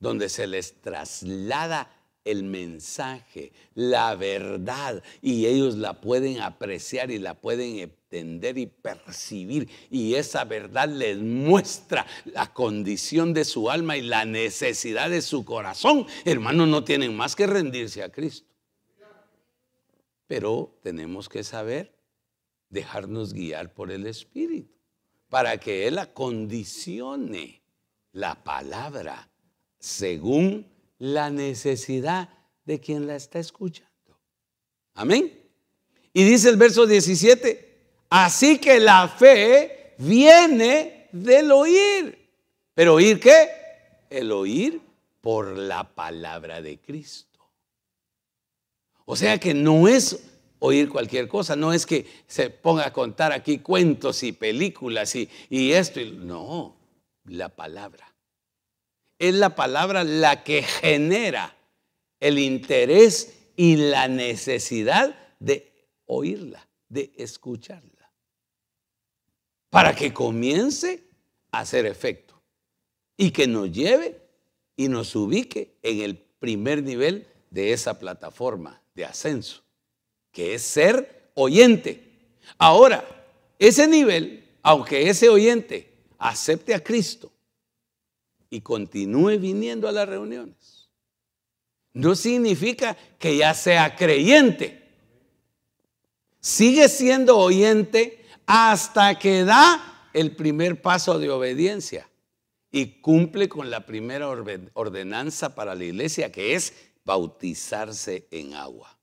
donde se les traslada el mensaje, la verdad, y ellos la pueden apreciar y la pueden entender y percibir. Y esa verdad les muestra la condición de su alma y la necesidad de su corazón. Hermanos, no tienen más que rendirse a Cristo. Pero tenemos que saber dejarnos guiar por el Espíritu para que Él acondicione la palabra según la necesidad de quien la está escuchando. Amén. Y dice el verso 17, así que la fe viene del oír. ¿Pero oír qué? El oír por la palabra de Cristo. O sea que no es oír cualquier cosa, no es que se ponga a contar aquí cuentos y películas y, esto. No, la palabra es la palabra la que genera el interés y la necesidad de oírla, de escucharla, para que comience a hacer efecto y que nos lleve y nos ubique en el primer nivel de esa plataforma de ascenso, que es ser oyente. Ahora, ese nivel, aunque ese oyente acepte a Cristo, y continúe viniendo a las reuniones. No significa que ya sea creyente. Sigue siendo oyente hasta que da el primer paso de obediencia y cumple con la primera ordenanza para la iglesia, que es bautizarse en agua,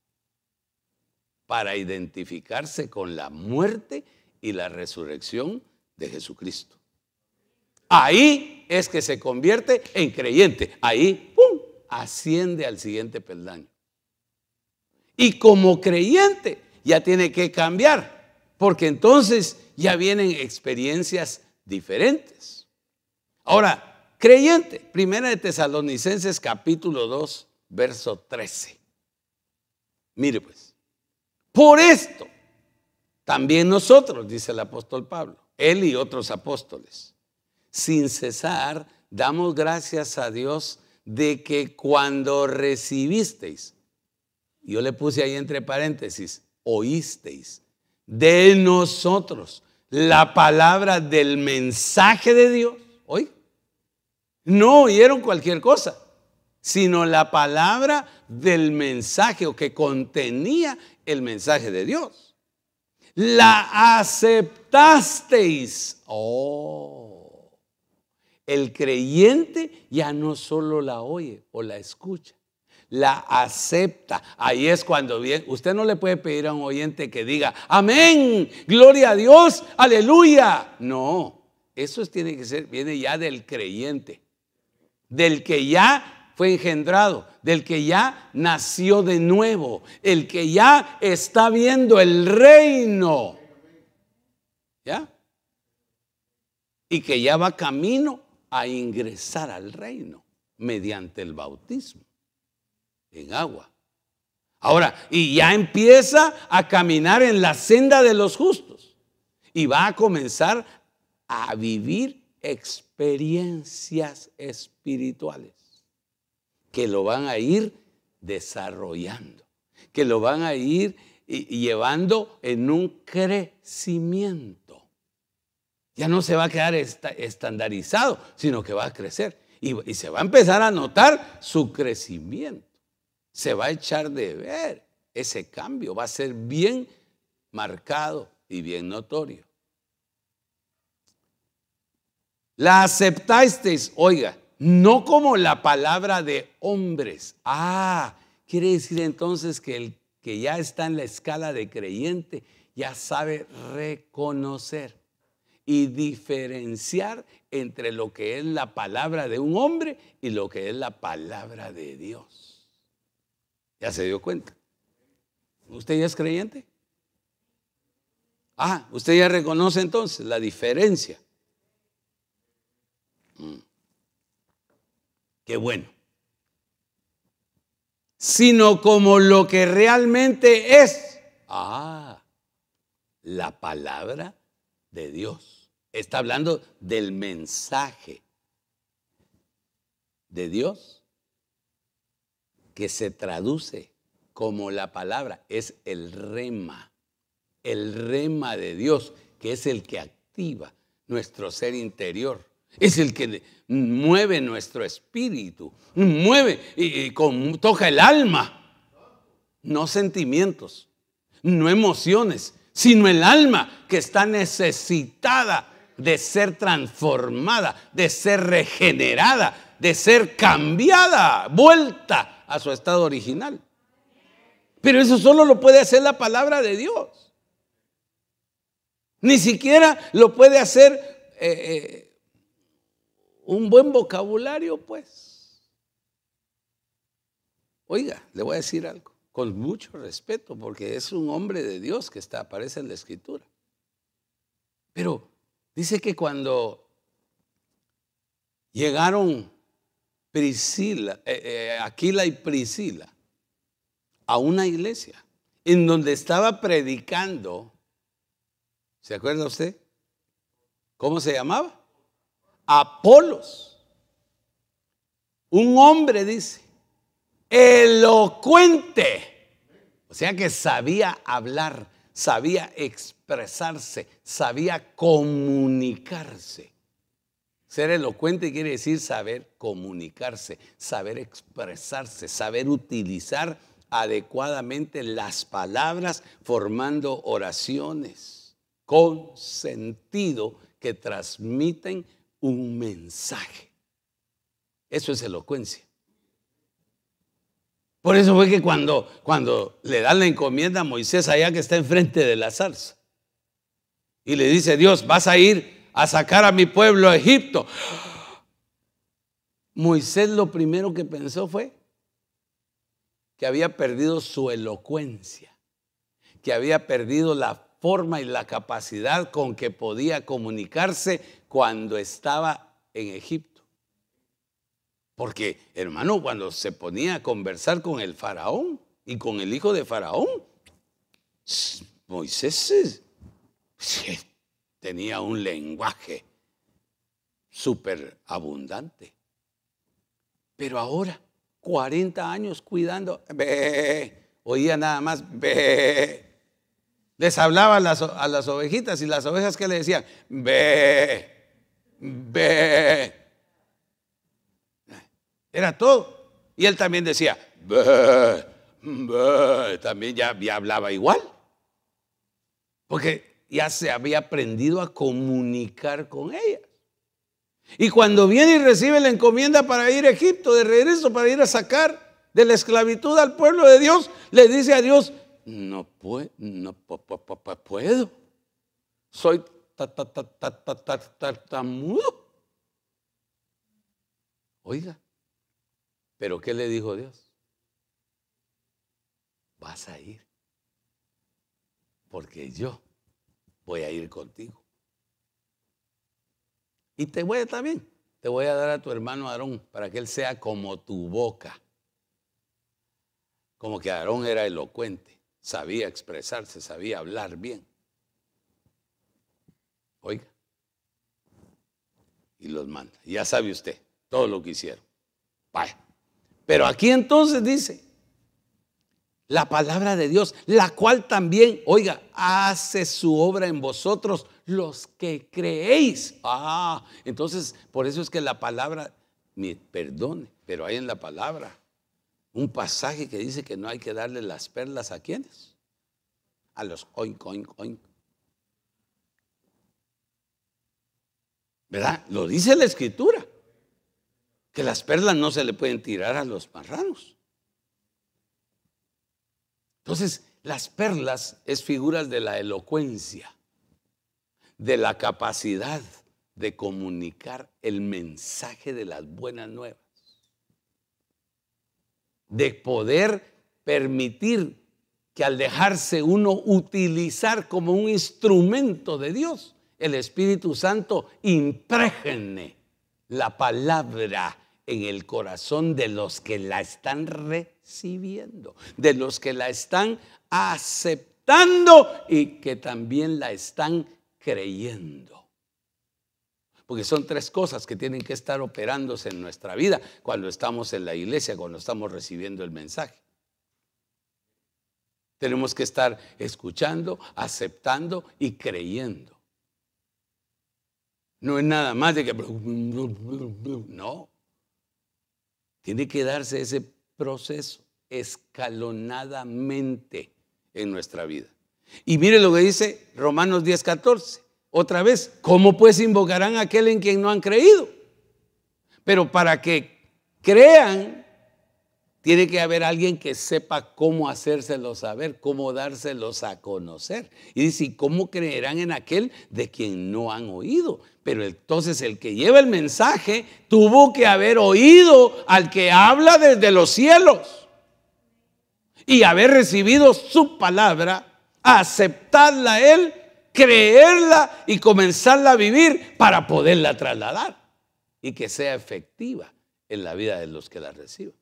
para identificarse con la muerte y la resurrección de Jesucristo. Ahí es que se convierte en creyente. Ahí, ¡pum!, asciende al siguiente peldaño. Y como creyente ya tiene que cambiar, porque entonces ya vienen experiencias diferentes. Ahora, creyente, primera de Tesalonicenses capítulo 2, verso 13. Mire pues, por esto, también nosotros, dice el apóstol Pablo, él y otros apóstoles sin cesar, damos gracias a Dios de que cuando recibisteis, yo le puse ahí entre paréntesis, oísteis de nosotros la palabra del mensaje de Dios. Hoy no oyeron cualquier cosa, sino la palabra del mensaje o que contenía el mensaje de Dios. La aceptasteis. Oh, el creyente ya no solo la oye o la escucha, la acepta. Ahí es cuando viene. Usted no le puede pedir a un oyente que diga, amén, gloria a Dios, aleluya. No, eso tiene que ser, viene ya del creyente, del que ya fue engendrado, del que ya nació de nuevo, el que ya está viendo el reino. ¿Ya? Y que ya va camino a ingresar al reino mediante el bautismo en agua. Ahora, y ya empieza a caminar en la senda de los justos y va a comenzar a vivir experiencias espirituales que lo van a ir desarrollando, que lo van a ir llevando en un crecimiento. Ya no se va a quedar estandarizado, sino que va a crecer y, y se va a empezar a notar su crecimiento se va a echar de ver ese cambio, va a ser bien marcado y bien notorio. La aceptasteis, oiga, no como la palabra de hombres. Ah, quiere decir entonces que el que ya está en la escala de creyente ya sabe reconocer y diferenciar entre lo que es la palabra de un hombre y lo que es la palabra de Dios. Ya se dio cuenta. ¿Usted ya es creyente? Ah, usted ya reconoce entonces la diferencia. Mm. Qué bueno. Sino como lo que realmente es. Ah, la palabra de Dios. Está hablando del mensaje de Dios que se traduce como la palabra, es el rema, el rema de Dios, que es el que activa nuestro ser interior, es el que mueve nuestro espíritu, mueve y, toca el alma, no sentimientos, no emociones, sino el alma que está necesitada de ser transformada, de ser regenerada, de ser cambiada, vuelta a su estado original. Pero eso solo lo puede hacer la palabra de Dios. Ni siquiera lo puede hacer eh, eh, un buen vocabulario, pues. Oiga, le voy a decir algo, con mucho respeto, porque es un hombre de Dios que está, aparece en la escritura. Pero dice que cuando llegaron Priscila, eh, eh, Aquila y Priscila a una iglesia en donde estaba predicando, ¿se acuerda usted? ¿Cómo se llamaba? Apolos. Un hombre, dice, elocuente. O sea que sabía hablar, sabía expresarse, sabía comunicarse. Ser elocuente quiere decir saber comunicarse, saber expresarse, saber utilizar adecuadamente las palabras formando oraciones con sentido que transmiten un mensaje. Eso es elocuencia. Por eso fue que cuando, cuando le dan la encomienda a Moisés allá que está enfrente de la zarza y le dice Dios, vas a ir a sacar a mi pueblo a Egipto. Moisés lo primero que pensó fue que había perdido su elocuencia, que había perdido la forma y la capacidad con que podía comunicarse cuando estaba en Egipto. Porque, hermano, cuando se ponía a conversar con el faraón y con el hijo de faraón, Moisés tenía un lenguaje súper abundante. Pero ahora, 40 años cuidando, oía nada más, Les hablaba a las, a las ovejitas y las ovejas que le decían, ve, ve. Era todo. Y él también decía. También ya, ya hablaba igual. Porque ya se había aprendido a comunicar con ellas. Y cuando viene y recibe la encomienda para ir a Egipto, de regreso, para ir a sacar de la esclavitud al pueblo de Dios, le dice a Dios, no, puedo, no puedo. Soy tartamudo. Oiga, pero ¿qué le dijo Dios? Vas a ir, porque yo voy a ir contigo. Y te voy a también, te voy a dar a tu hermano Aarón para que él sea como tu boca. Como que Aarón era elocuente, sabía expresarse, sabía hablar bien. Oiga. Y los manda. Ya sabe usted todo lo que hicieron. Vaya. Pero aquí entonces dice, la palabra de Dios, la cual también, oiga, hace su obra en vosotros los que creéis. Ah, entonces por eso es que la palabra, perdone, pero hay en la palabra un pasaje que dice que no hay que darle las perlas a quienes, a los oink, oink, oink. ¿Verdad? Lo dice la escritura, que las perlas no se le pueden tirar a los marranos. Entonces, las perlas es figuras de la elocuencia, de la capacidad de comunicar el mensaje de las buenas nuevas, de poder permitir que al dejarse uno utilizar como un instrumento de Dios, el Espíritu Santo impregne la palabra en el corazón de los que la están recibiendo, de los que la están aceptando y que también la están creyendo. Porque son tres cosas que tienen que estar operándose en nuestra vida cuando estamos en la iglesia, cuando estamos recibiendo el mensaje. Tenemos que estar escuchando, aceptando y creyendo. No es nada más de que... No. Tiene que darse ese proceso escalonadamente en nuestra vida. Y mire lo que dice Romanos 10, 14. Otra vez, ¿cómo pues invocarán a aquel en quien no han creído? Pero para que crean, tiene que haber alguien que sepa cómo hacérselo saber, cómo dárselos a conocer. Y dice, cómo creerán en aquel de quien no han oído? Pero entonces el que lleva el mensaje tuvo que haber oído al que habla desde los cielos y haber recibido su palabra, aceptarla él, creerla y comenzarla a vivir para poderla trasladar y que sea efectiva en la vida de los que la reciban.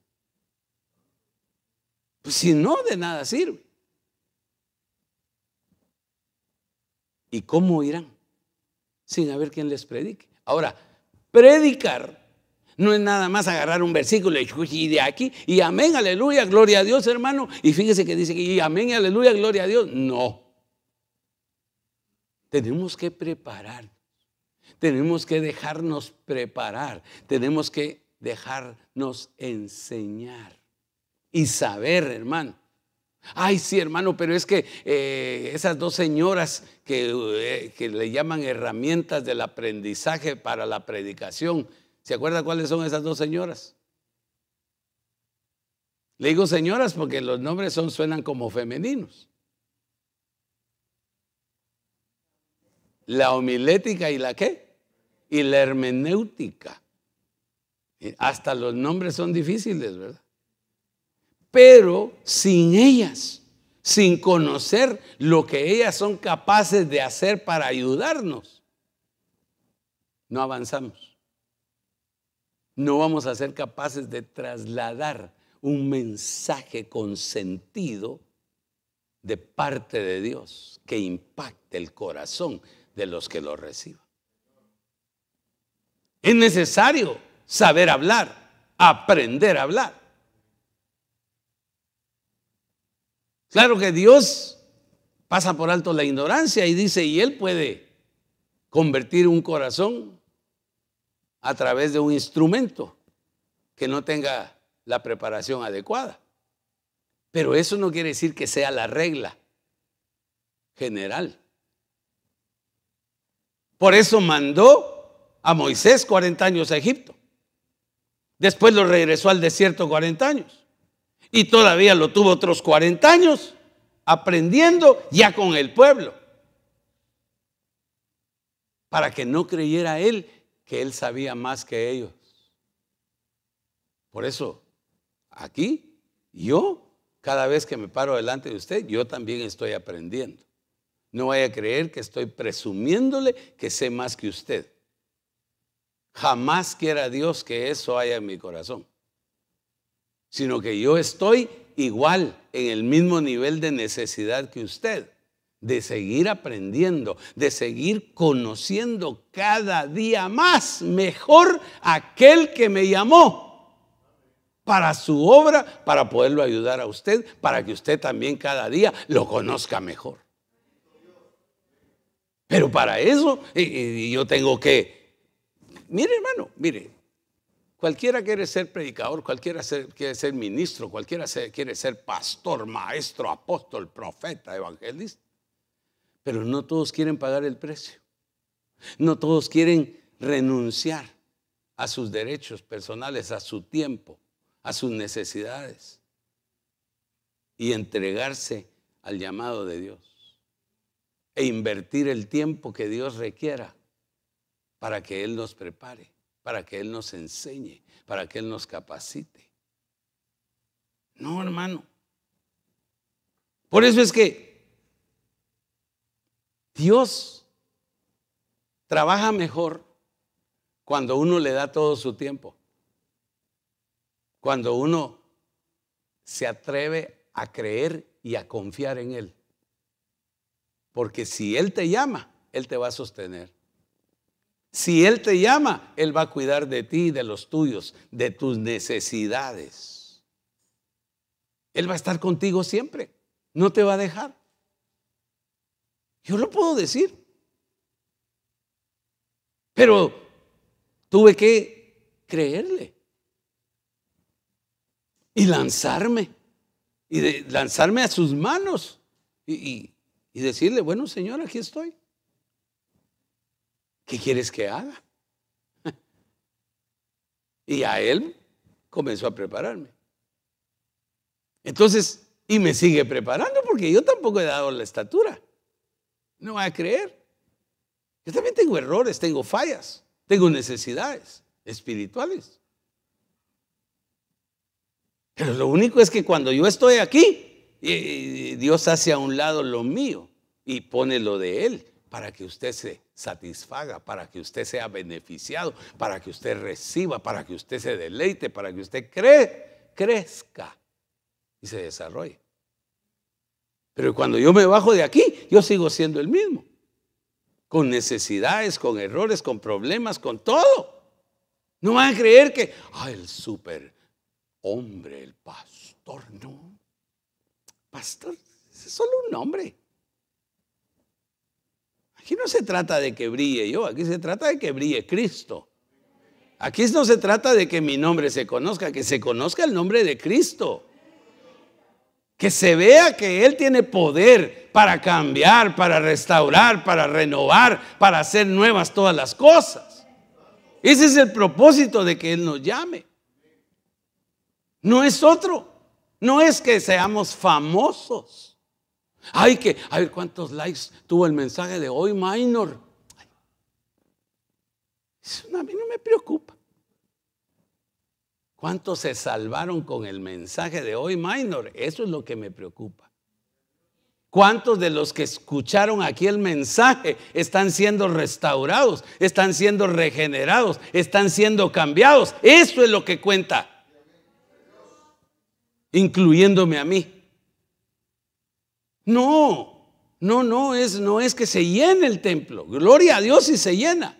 Si no, de nada sirve. ¿Y cómo irán? Sin haber quien les predique. Ahora, predicar no es nada más agarrar un versículo y de aquí, y amén, aleluya, gloria a Dios, hermano. Y fíjese que dice y amén, aleluya, gloria a Dios. No. Tenemos que preparar. Tenemos que dejarnos preparar. Tenemos que dejarnos enseñar y saber, hermano. Ay, sí, hermano, pero es que eh, esas dos señoras que, eh, que le llaman herramientas del aprendizaje para la predicación, ¿Se acuerda cuáles son esas dos señoras? Le digo señoras porque los nombres son, suenan como femeninos. La homilética y la qué? Y la hermenéutica. Hasta los nombres son difíciles, ¿verdad? Pero sin ellas, sin conocer lo que ellas son capaces de hacer para ayudarnos, no avanzamos no vamos a ser capaces de trasladar un mensaje con sentido de parte de Dios que impacte el corazón de los que lo reciban. Es necesario saber hablar, aprender a hablar. Claro que Dios pasa por alto la ignorancia y dice, y él puede convertir un corazón a través de un instrumento que no tenga la preparación adecuada. Pero eso no quiere decir que sea la regla general. Por eso mandó a Moisés 40 años a Egipto. Después lo regresó al desierto 40 años. Y todavía lo tuvo otros 40 años aprendiendo ya con el pueblo. Para que no creyera él que él sabía más que ellos. Por eso, aquí, yo, cada vez que me paro delante de usted, yo también estoy aprendiendo. No vaya a creer que estoy presumiéndole que sé más que usted. Jamás quiera Dios que eso haya en mi corazón. Sino que yo estoy igual, en el mismo nivel de necesidad que usted, de seguir aprendiendo, de seguir conociendo cada día más mejor aquel que me llamó para su obra, para poderlo ayudar a usted, para que usted también cada día lo conozca mejor. Pero para eso yo tengo que, mire hermano, mire, cualquiera quiere ser predicador, cualquiera quiere ser ministro, cualquiera quiere ser pastor, maestro, apóstol, profeta, evangelista. Pero no todos quieren pagar el precio. No todos quieren renunciar a sus derechos personales, a su tiempo, a sus necesidades y entregarse al llamado de Dios e invertir el tiempo que Dios requiera para que Él nos prepare, para que Él nos enseñe, para que Él nos capacite. No, hermano. Por eso es que Dios trabaja mejor cuando uno le da todo su tiempo. Cuando uno se atreve a creer y a confiar en Él. Porque si Él te llama, Él te va a sostener. Si Él te llama, Él va a cuidar de ti, de los tuyos, de tus necesidades. Él va a estar contigo siempre. No te va a dejar. Yo lo puedo decir. Pero tuve que creerle. Y lanzarme. Y lanzarme a sus manos. y, y decirle, bueno, Señor, aquí estoy. ¿Qué quieres que haga? Y a él comenzó a prepararme. Entonces, y me sigue preparando porque yo tampoco he dado la estatura. No va a creer. Yo también tengo errores, tengo fallas, tengo necesidades espirituales. Pero lo único es que cuando yo estoy aquí, Dios hace a un lado lo mío y pone lo de Él para que usted se satisfaga, para que usted sea beneficiado, para que usted reciba, para que usted se deleite, para que usted cree, crezca y se desarrolle. Pero cuando yo me bajo de aquí, yo sigo siendo el mismo. Con necesidades, con errores, con problemas, con todo. No van a creer que, ah, el super hombre, el pastor, no. Pastor, es solo un nombre. Aquí no se trata de que brille yo, aquí se trata de que brille Cristo. Aquí no se trata de que mi nombre se conozca, que se conozca el nombre de Cristo. Que se vea que Él tiene poder para cambiar, para restaurar, para renovar, para hacer nuevas todas las cosas. Ese es el propósito de que Él nos llame. No es otro. No es que seamos famosos. Hay que, a ver cuántos likes tuvo el mensaje de hoy, minor. Eso a mí no me preocupa. ¿Cuántos se salvaron con el mensaje de hoy, minor? Eso es lo que me preocupa. ¿Cuántos de los que escucharon aquí el mensaje están siendo restaurados, están siendo regenerados, están siendo cambiados? Eso es lo que cuenta incluyéndome a mí. No, no, no es, no es que se llene el templo. Gloria a Dios si se llena.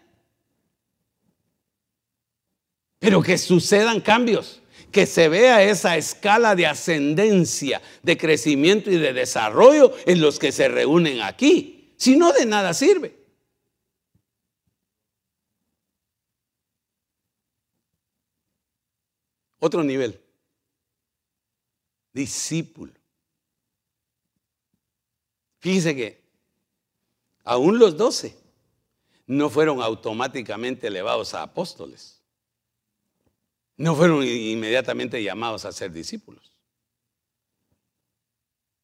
Pero que sucedan cambios, que se vea esa escala de ascendencia, de crecimiento y de desarrollo en los que se reúnen aquí. Si no, de nada sirve. Otro nivel. Discípulo. Fíjese que aún los doce no fueron automáticamente elevados a apóstoles. No fueron inmediatamente llamados a ser discípulos.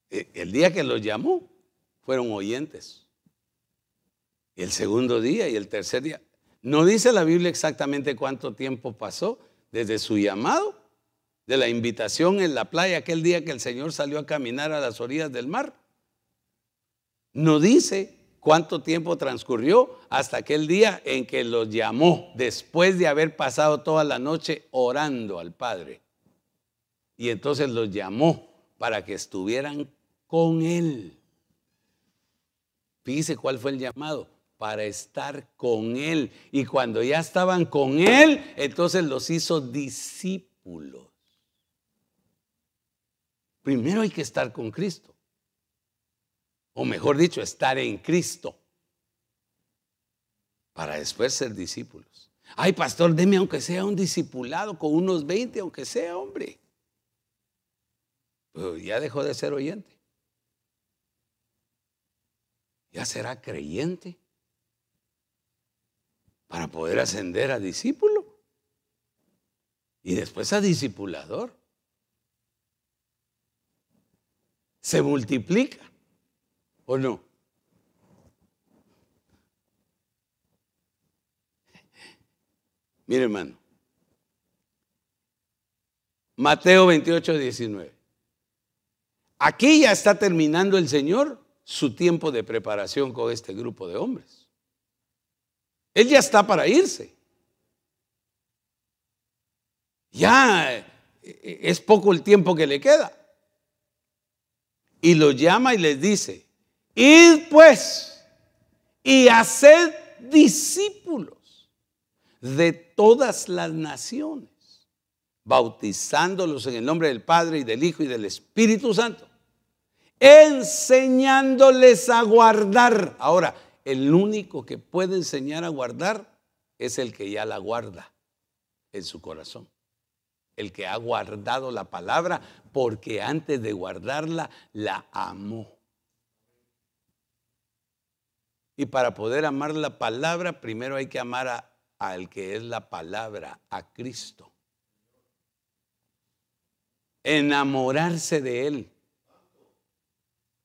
E, el día que los llamó, fueron oyentes. El segundo día y el tercer día. No dice la Biblia exactamente cuánto tiempo pasó desde su llamado, de la invitación en la playa aquel día que el Señor salió a caminar a las orillas del mar. No dice cuánto tiempo transcurrió hasta aquel día en que los llamó, después de haber pasado toda la noche orando al Padre. Y entonces los llamó para que estuvieran con Él. Fíjese cuál fue el llamado, para estar con Él. Y cuando ya estaban con Él, entonces los hizo discípulos. Primero hay que estar con Cristo o mejor dicho, estar en Cristo, para después ser discípulos. Ay, pastor, deme aunque sea un discipulado con unos 20, aunque sea, hombre. Pues ya dejó de ser oyente. Ya será creyente para poder ascender a discípulo y después a discipulador. Se multiplica. ¿O no? Mire, hermano. Mateo 28, 19. Aquí ya está terminando el Señor su tiempo de preparación con este grupo de hombres. Él ya está para irse. Ya eh, es poco el tiempo que le queda. Y los llama y les dice, Id pues y haced discípulos de todas las naciones, bautizándolos en el nombre del Padre y del Hijo y del Espíritu Santo, enseñándoles a guardar. Ahora, el único que puede enseñar a guardar es el que ya la guarda en su corazón. El que ha guardado la palabra porque antes de guardarla la amó. Y para poder amar la palabra, primero hay que amar al que es la palabra, a Cristo. Enamorarse de Él.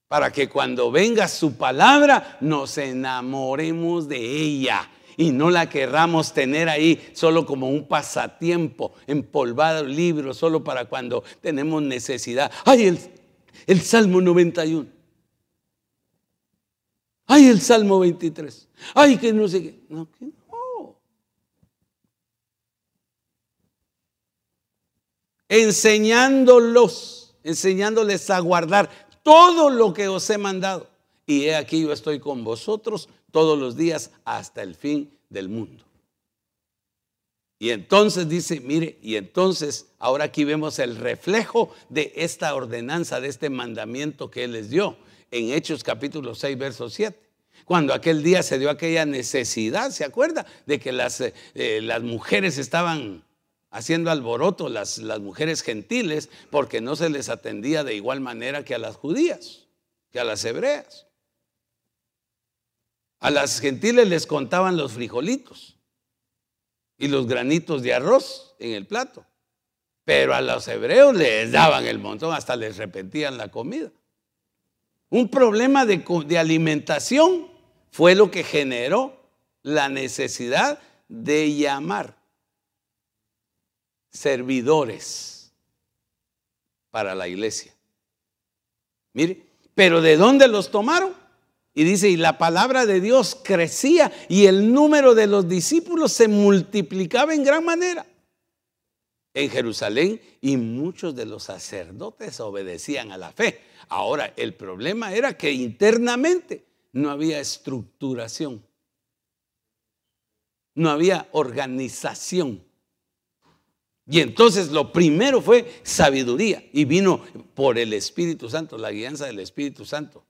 Para que cuando venga su palabra nos enamoremos de ella y no la querramos tener ahí solo como un pasatiempo, empolvado libro, solo para cuando tenemos necesidad. Ay, el, el Salmo 91. Ay, el Salmo 23. Ay, que no sé qué. No, que no. Enseñándolos, enseñándoles a guardar todo lo que os he mandado. Y he aquí yo estoy con vosotros todos los días hasta el fin del mundo. Y entonces dice, mire, y entonces ahora aquí vemos el reflejo de esta ordenanza, de este mandamiento que Él les dio en Hechos capítulo 6, verso 7. Cuando aquel día se dio aquella necesidad, ¿se acuerda? De que las, eh, eh, las mujeres estaban haciendo alboroto, las, las mujeres gentiles, porque no se les atendía de igual manera que a las judías, que a las hebreas. A las gentiles les contaban los frijolitos y los granitos de arroz en el plato. Pero a los hebreos les daban el montón, hasta les repentían la comida. Un problema de, alimentación fue lo que generó la necesidad de llamar servidores para la iglesia. Mire, pero ¿de dónde los tomaron? Y dice, y la palabra de Dios crecía y el número de los discípulos se multiplicaba en gran manera en Jerusalén y muchos de los sacerdotes obedecían a la fe. Ahora, el problema era que internamente no había estructuración, no había organización Y entonces lo primero fue sabiduría y vino por el Espíritu Santo, la guianza del Espíritu Santo.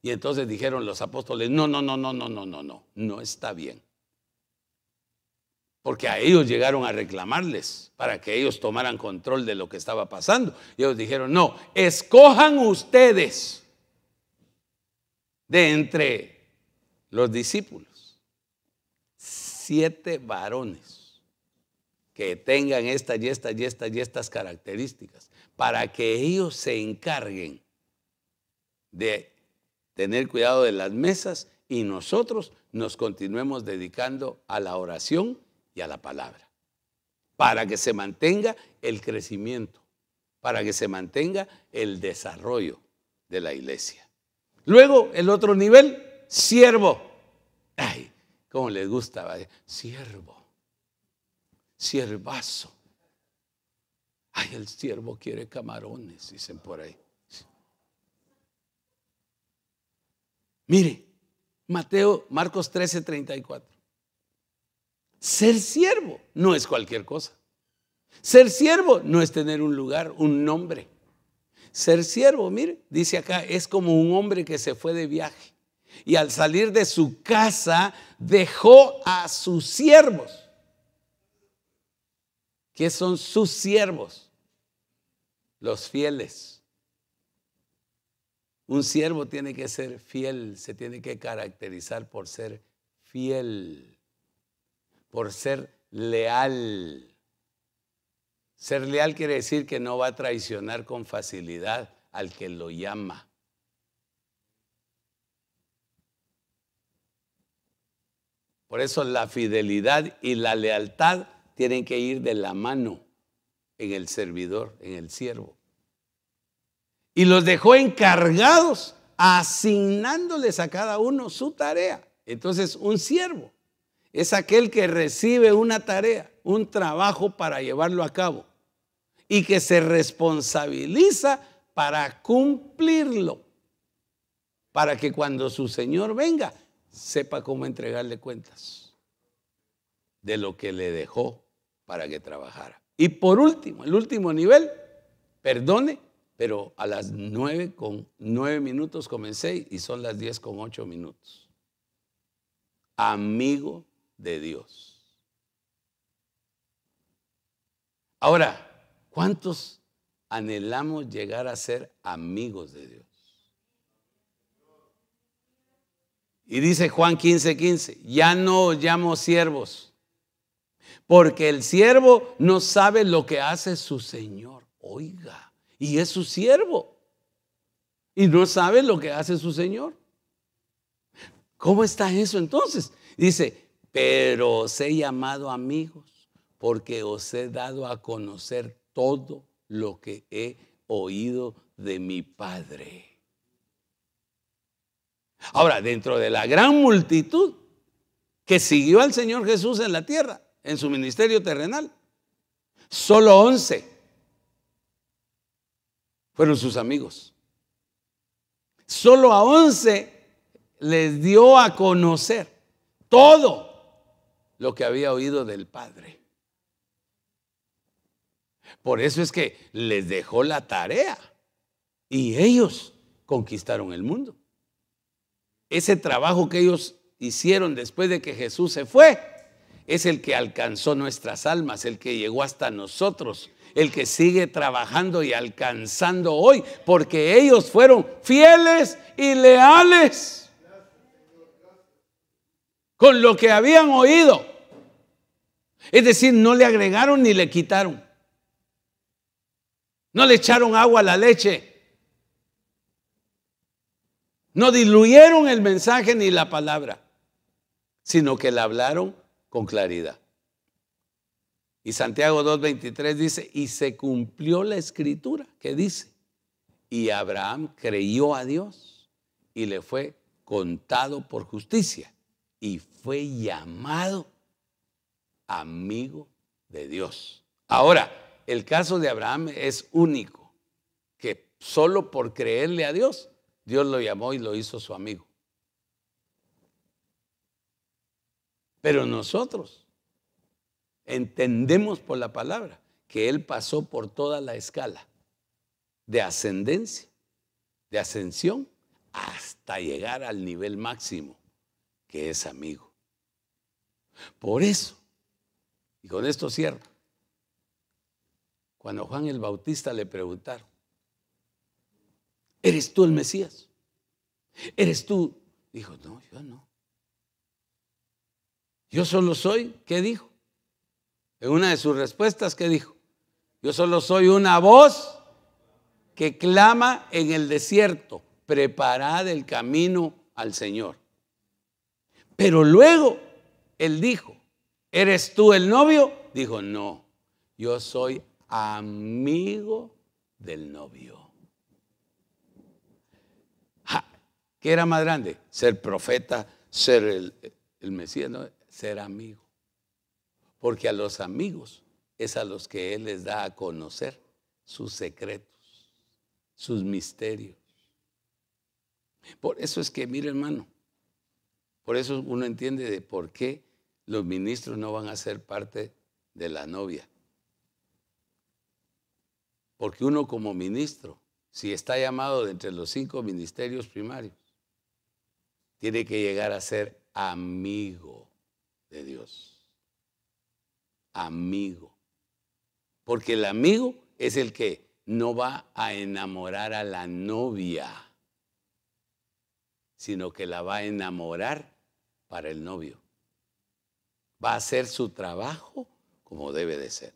Y entonces dijeron los apóstoles, no, no, no, no, no, no, no, no, no está bien. Porque a ellos llegaron a reclamarles para que ellos tomaran control de lo que estaba pasando. Y ellos dijeron, no, escojan ustedes de entre los discípulos siete varones que tengan estas y estas y estas y estas características para que ellos se encarguen de tener cuidado de las mesas y nosotros nos continuemos dedicando a la oración y a la palabra, para que se mantenga el crecimiento, para que se mantenga el desarrollo de la iglesia. Luego, el otro nivel, siervo. Ay, cómo les gusta, siervo, siervazo. Ay, el siervo quiere camarones, dicen por ahí. Mire, Mateo, Marcos 13, 34. Ser siervo no es cualquier cosa. Ser siervo no es tener un lugar, un nombre. Ser siervo, mire, dice acá, es como un hombre que se fue de viaje y al salir de su casa dejó a sus siervos. ¿Qué son sus siervos? Los fieles un siervo tiene que ser fiel, se tiene que caracterizar por ser fiel, por ser leal. Ser leal quiere decir que no va a traicionar con facilidad al que lo llama. Por eso la fidelidad y la lealtad tienen que ir de la mano en el servidor, en el siervo y los dejó encargados, asignándoles a cada uno su tarea. Entonces, un siervo es aquel que recibe una tarea, un trabajo para llevarlo a cabo y que se responsabiliza para cumplirlo, para que cuando su Señor venga, sepa cómo entregarle cuentas de lo que le dejó para que trabajara. Y por último, el último nivel, perdone pero a las nueve con nueve minutos comencé y son las diez con ocho minutos. Amigo de Dios. Ahora, ¿cuántos anhelamos llegar a ser amigos de Dios? Y dice Juan 15, 15, ya no os llamo siervos, porque el siervo no sabe lo que hace su Señor. Oiga y es su siervo. Y no sabe lo que hace su Señor. ¿Cómo está eso entonces? Dice, pero os he llamado amigos porque os he dado a conocer todo lo que he oído de mi Padre. Ahora, dentro de la gran multitud que siguió al Señor Jesús en la tierra, en su ministerio terrenal, solo once fueron sus amigos. Solo a once les dio a conocer todo lo que había oído del Padre. Por eso es que les dejó la tarea y ellos conquistaron el mundo. Ese trabajo que ellos hicieron después de que Jesús se fue es el que alcanzó nuestras almas, el que llegó hasta nosotros el que sigue trabajando y alcanzando hoy, porque ellos fueron fieles y leales con lo que habían oído. Es decir, no le agregaron ni le quitaron. No le echaron agua a la leche. No diluyeron el mensaje ni la palabra, sino que la hablaron con claridad. Y Santiago 2.23 dice, y se cumplió la escritura que dice, y Abraham creyó a Dios y le fue contado por justicia y fue llamado amigo de Dios. Ahora, el caso de Abraham es único, que solo por creerle a Dios, Dios lo llamó y lo hizo su amigo. Pero nosotros entendemos por la palabra que él pasó por toda la escala de ascendencia, de ascensión, hasta llegar al nivel máximo, es amigo. Por eso, y con esto cierro, cuando Juan el Bautista le preguntaron, ¿eres tú el Mesías? ¿Eres tú? Dijo, no, yo no. Yo solo soy, ¿qué dijo? En una de sus respuestas, ¿qué dijo? Yo solo soy una voz que clama en el desierto, preparad el camino al Señor. Pero luego él dijo, ¿eres tú el novio? Dijo, no, yo soy amigo del novio. ¿Qué era más grande? Ser profeta, ser el, el Mesías, ser amigo. Porque a los amigos es a los que Él les da a conocer sus secretos, sus misterios. Por eso es que, mire hermano, por eso uno entiende de por qué los ministros no van a ser parte de la novia. Porque uno como ministro, si está llamado de entre los cinco ministerios primarios, tiene que llegar a ser amigo de Dios. Amigo. Porque el amigo es el que no va a enamorar a la novia, sino que la va a enamorar para el novio. Va a hacer su trabajo como debe de ser.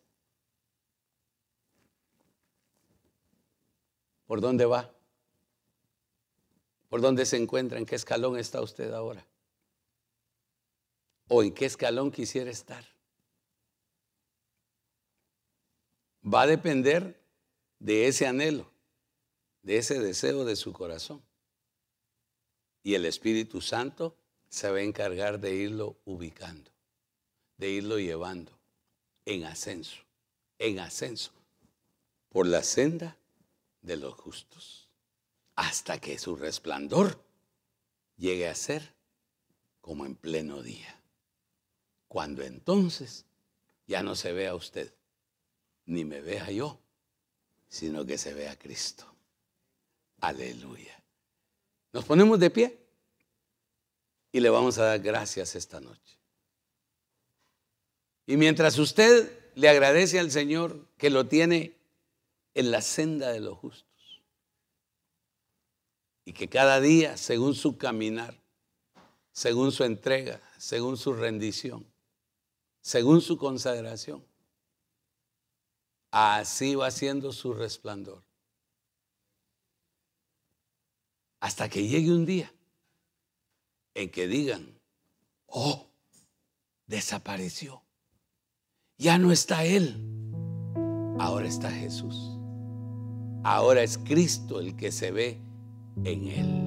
¿Por dónde va? ¿Por dónde se encuentra? ¿En qué escalón está usted ahora? ¿O en qué escalón quisiera estar? Va a depender de ese anhelo, de ese deseo de su corazón. Y el Espíritu Santo se va a encargar de irlo ubicando, de irlo llevando en ascenso, en ascenso, por la senda de los justos, hasta que su resplandor llegue a ser como en pleno día. Cuando entonces ya no se vea usted, ni me vea yo, sino que se vea Cristo. Aleluya. Nos ponemos de pie y le vamos a dar gracias esta noche. Y mientras usted le agradece al Señor que lo tiene en la senda de los justos. Y que cada día, según su caminar, según su entrega, según su rendición, según su consagración, así va siendo su resplandor. Hasta que llegue un día en que digan, oh, desapareció. Ya no está Él, ahora está Jesús. Ahora es Cristo el que se ve en él.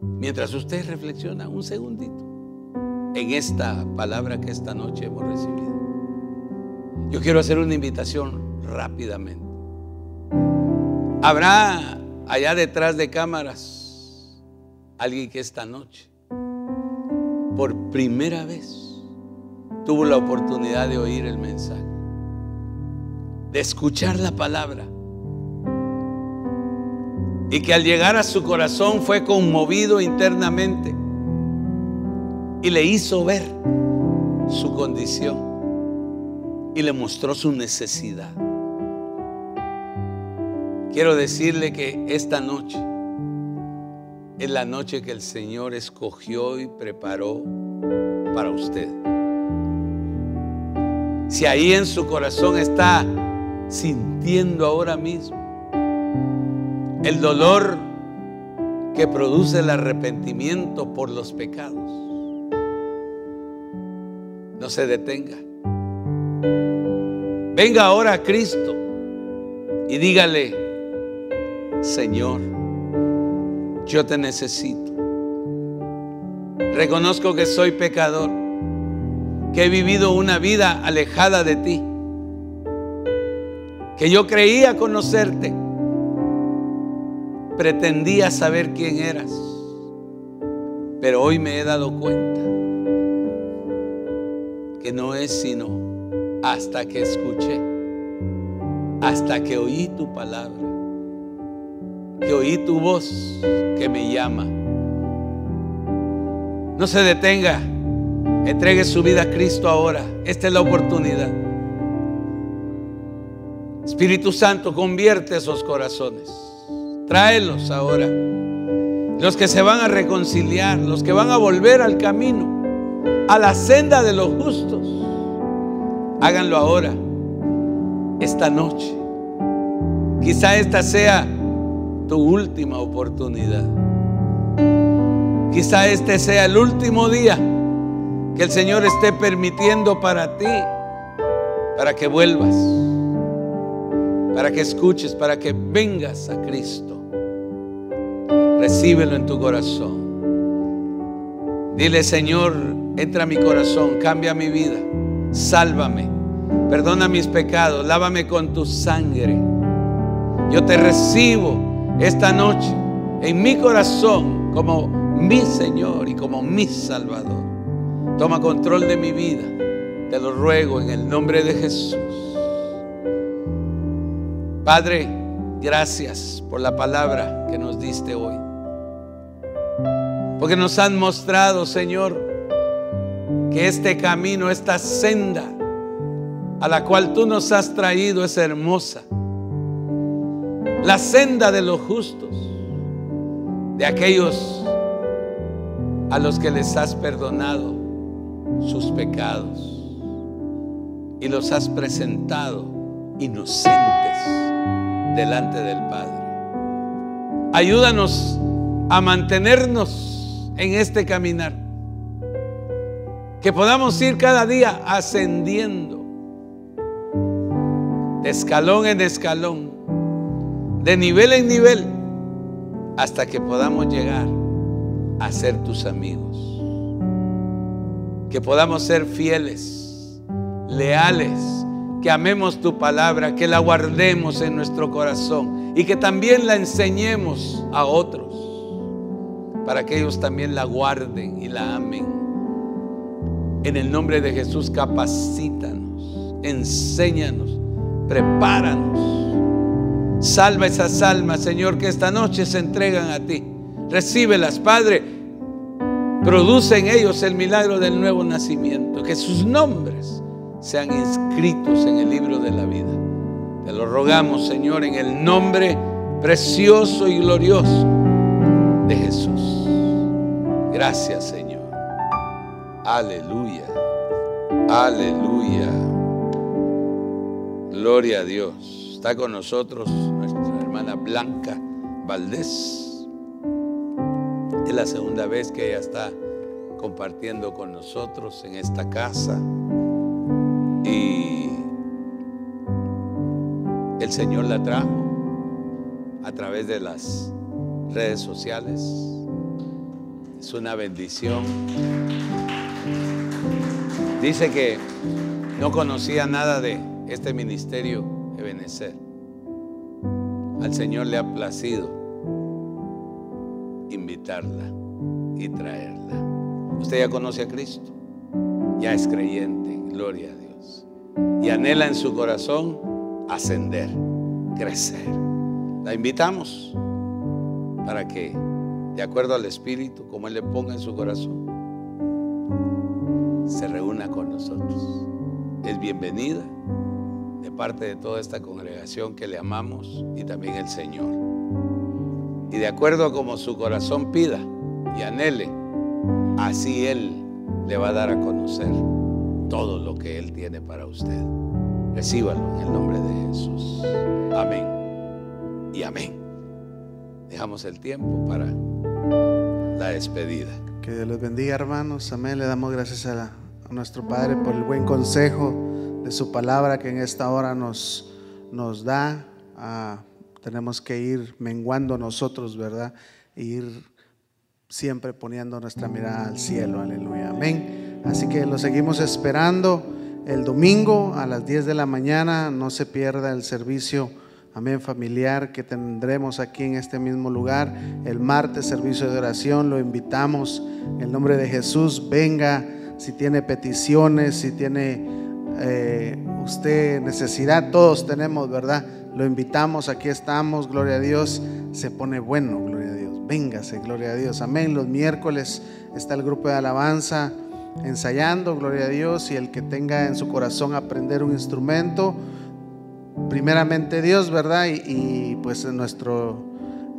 Mientras usted reflexiona un segundito en esta palabra que esta noche hemos recibido, yo quiero hacer una invitación rápidamente. Habrá allá detrás de cámaras alguien que esta noche, por primera vez, tuvo la oportunidad de oír el mensaje de escuchar la palabra. Y que al llegar a su corazón fue conmovido internamente y le hizo ver su condición y le mostró su necesidad. Quiero decirle que esta noche es la noche que el Señor escogió y preparó para usted. Si ahí en su corazón está sintiendo ahora mismo. El dolor que produce el arrepentimiento por los pecados. No se detenga. Venga ahora a Cristo y dígale, Señor, yo te necesito. Reconozco que soy pecador, que he vivido una vida alejada de ti que yo creía conocerte, pretendía saber quién eras, pero hoy me he dado cuenta que no es sino hasta que escuché, hasta que oí tu palabra, que oí tu voz que me llama. No se detenga, entregue su vida a Cristo ahora. Esta es la oportunidad. Espíritu Santo, convierte esos corazones. Tráelos ahora. Los que se van a reconciliar, los que van a volver al camino, a la senda de los justos. Háganlo ahora, esta noche. Quizá esta sea tu última oportunidad. Quizá este sea el último día que el Señor esté permitiendo para ti, para que vuelvas, para que escuches, para que vengas a Cristo. Recíbelo en tu corazón. Dile, Señor, entra a mi corazón, cambia mi vida, sálvame, perdona mis pecados, lávame con tu sangre. Yo te recibo esta noche en mi corazón como mi Señor y como mi Salvador. Toma control de mi vida, te lo ruego en el nombre de Jesús. Padre, gracias por la palabra que nos diste hoy. Porque nos han mostrado, Señor, que este camino, esta senda a la cual tú nos has traído es hermosa. La senda de los justos, de aquellos a los que les has perdonado sus pecados y los has presentado inocentes delante del Padre. Ayúdanos a mantenernos en este caminar que podamos ir cada día ascendiendo de escalón en escalón, de nivel en nivel, hasta que podamos llegar a ser tus amigos. Que podamos ser fieles, leales, que amemos tu palabra, que la guardemos en nuestro corazón y que también la enseñemos a otros, para que ellos también la guarden y la amen. En el nombre de Jesús, capacítanos, enséñanos, prepáranos. Salva esas almas, Señor, que esta noche se entregan a ti. Recíbelas, Padre. Produce en ellos el milagro del nuevo nacimiento. Que sus nombres sean inscritos en el libro de la vida. Te lo rogamos, Señor, en el nombre precioso y glorioso de Jesús. Gracias, Señor. Aleluya. Aleluya. Gloria a Dios. Está con nosotros nuestra hermana Blanca Valdés. Es la segunda vez que ella está compartiendo con nosotros en esta casa. Y el Señor la trajo a través de las redes sociales. Es una bendición. Dice que no conocía nada de este ministerio Ebenezer. Al Señor le ha placido invitarla y traerla. Usted ya conoce a Cristo, ya es creyente, gloria a Dios. Y anhela en su corazón ascender, crecer. La invitamos para que, de acuerdo al Espíritu, como Él le ponga en su corazón, se reúna con nosotros. Es bienvenida de parte de toda esta congregación que le amamos y también el Señor. Y de acuerdo a como su corazón pida y anhele, así Él le va a dar a conocer todo lo que Él tiene para usted. Recíbalo en el nombre de Jesús. Amén. Y amén. Dejamos el tiempo para la despedida. Que Dios les bendiga, hermanos. Amén. Le damos gracias a, nuestro Padre por el buen consejo de su palabra que en esta hora nos, nos da. Ah, tenemos que ir menguando nosotros, ¿verdad? E ir siempre poniendo nuestra mirada al cielo. Aleluya. Amén. Así que lo seguimos esperando el domingo a las 10 de la mañana. No se pierda el servicio amén, familiar que tendremos aquí en este mismo lugar. El martes, servicio de oración, lo invitamos en el nombre de Jesús. Venga si tiene peticiones, si tiene eh, usted necesidad, todos tenemos, ¿verdad? Lo invitamos, aquí estamos, gloria a Dios. Se pone bueno, gloria a Dios. Véngase, gloria a Dios. Amén. Los miércoles está el grupo de alabanza ensayando, gloria a Dios. Y el que tenga en su corazón aprender un instrumento, primeramente Dios, ¿verdad? Y, y pues nuestro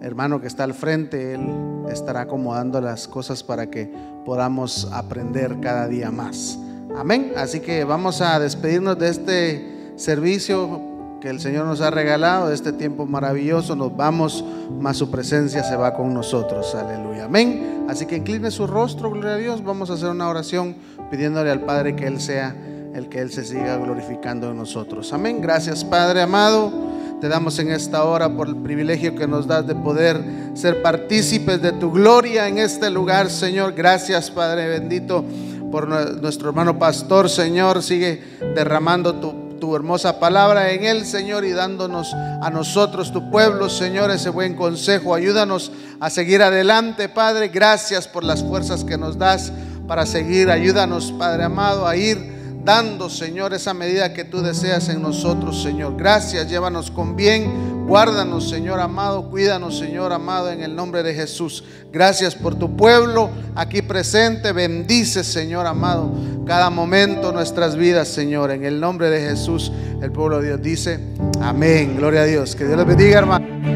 hermano que está al frente, él estará acomodando las cosas para que podamos aprender cada día más. Amén. Así que vamos a despedirnos de este servicio que el Señor nos ha regalado, de este tiempo maravilloso. Nos vamos, más su presencia se va con nosotros. Aleluya. Amén. Así que incline su rostro, gloria a Dios. Vamos a hacer una oración pidiéndole al Padre que Él sea el que Él se siga glorificando en nosotros. Amén. Gracias, Padre amado. Te damos en esta hora por el privilegio que nos das de poder ser partícipes de tu gloria en este lugar, Señor. Gracias, Padre bendito por nuestro hermano pastor, Señor. Sigue derramando tu, tu, hermosa palabra en él, Señor, y dándonos a nosotros, tu pueblo, Señor, ese buen consejo. Ayúdanos a seguir adelante, Padre. Gracias por las fuerzas que nos das para seguir. Ayúdanos, Padre amado, a ir dando, Señor, esa medida que tú deseas en nosotros, Señor. Gracias, llévanos con bien. Guárdanos, Señor amado. Cuídanos, Señor amado, en el nombre de Jesús. Gracias por tu pueblo aquí presente. Bendice, Señor amado, cada momento nuestras vidas, Señor. En el nombre de Jesús, el pueblo de Dios dice, amén. Gloria a Dios. Que Dios les bendiga, hermano.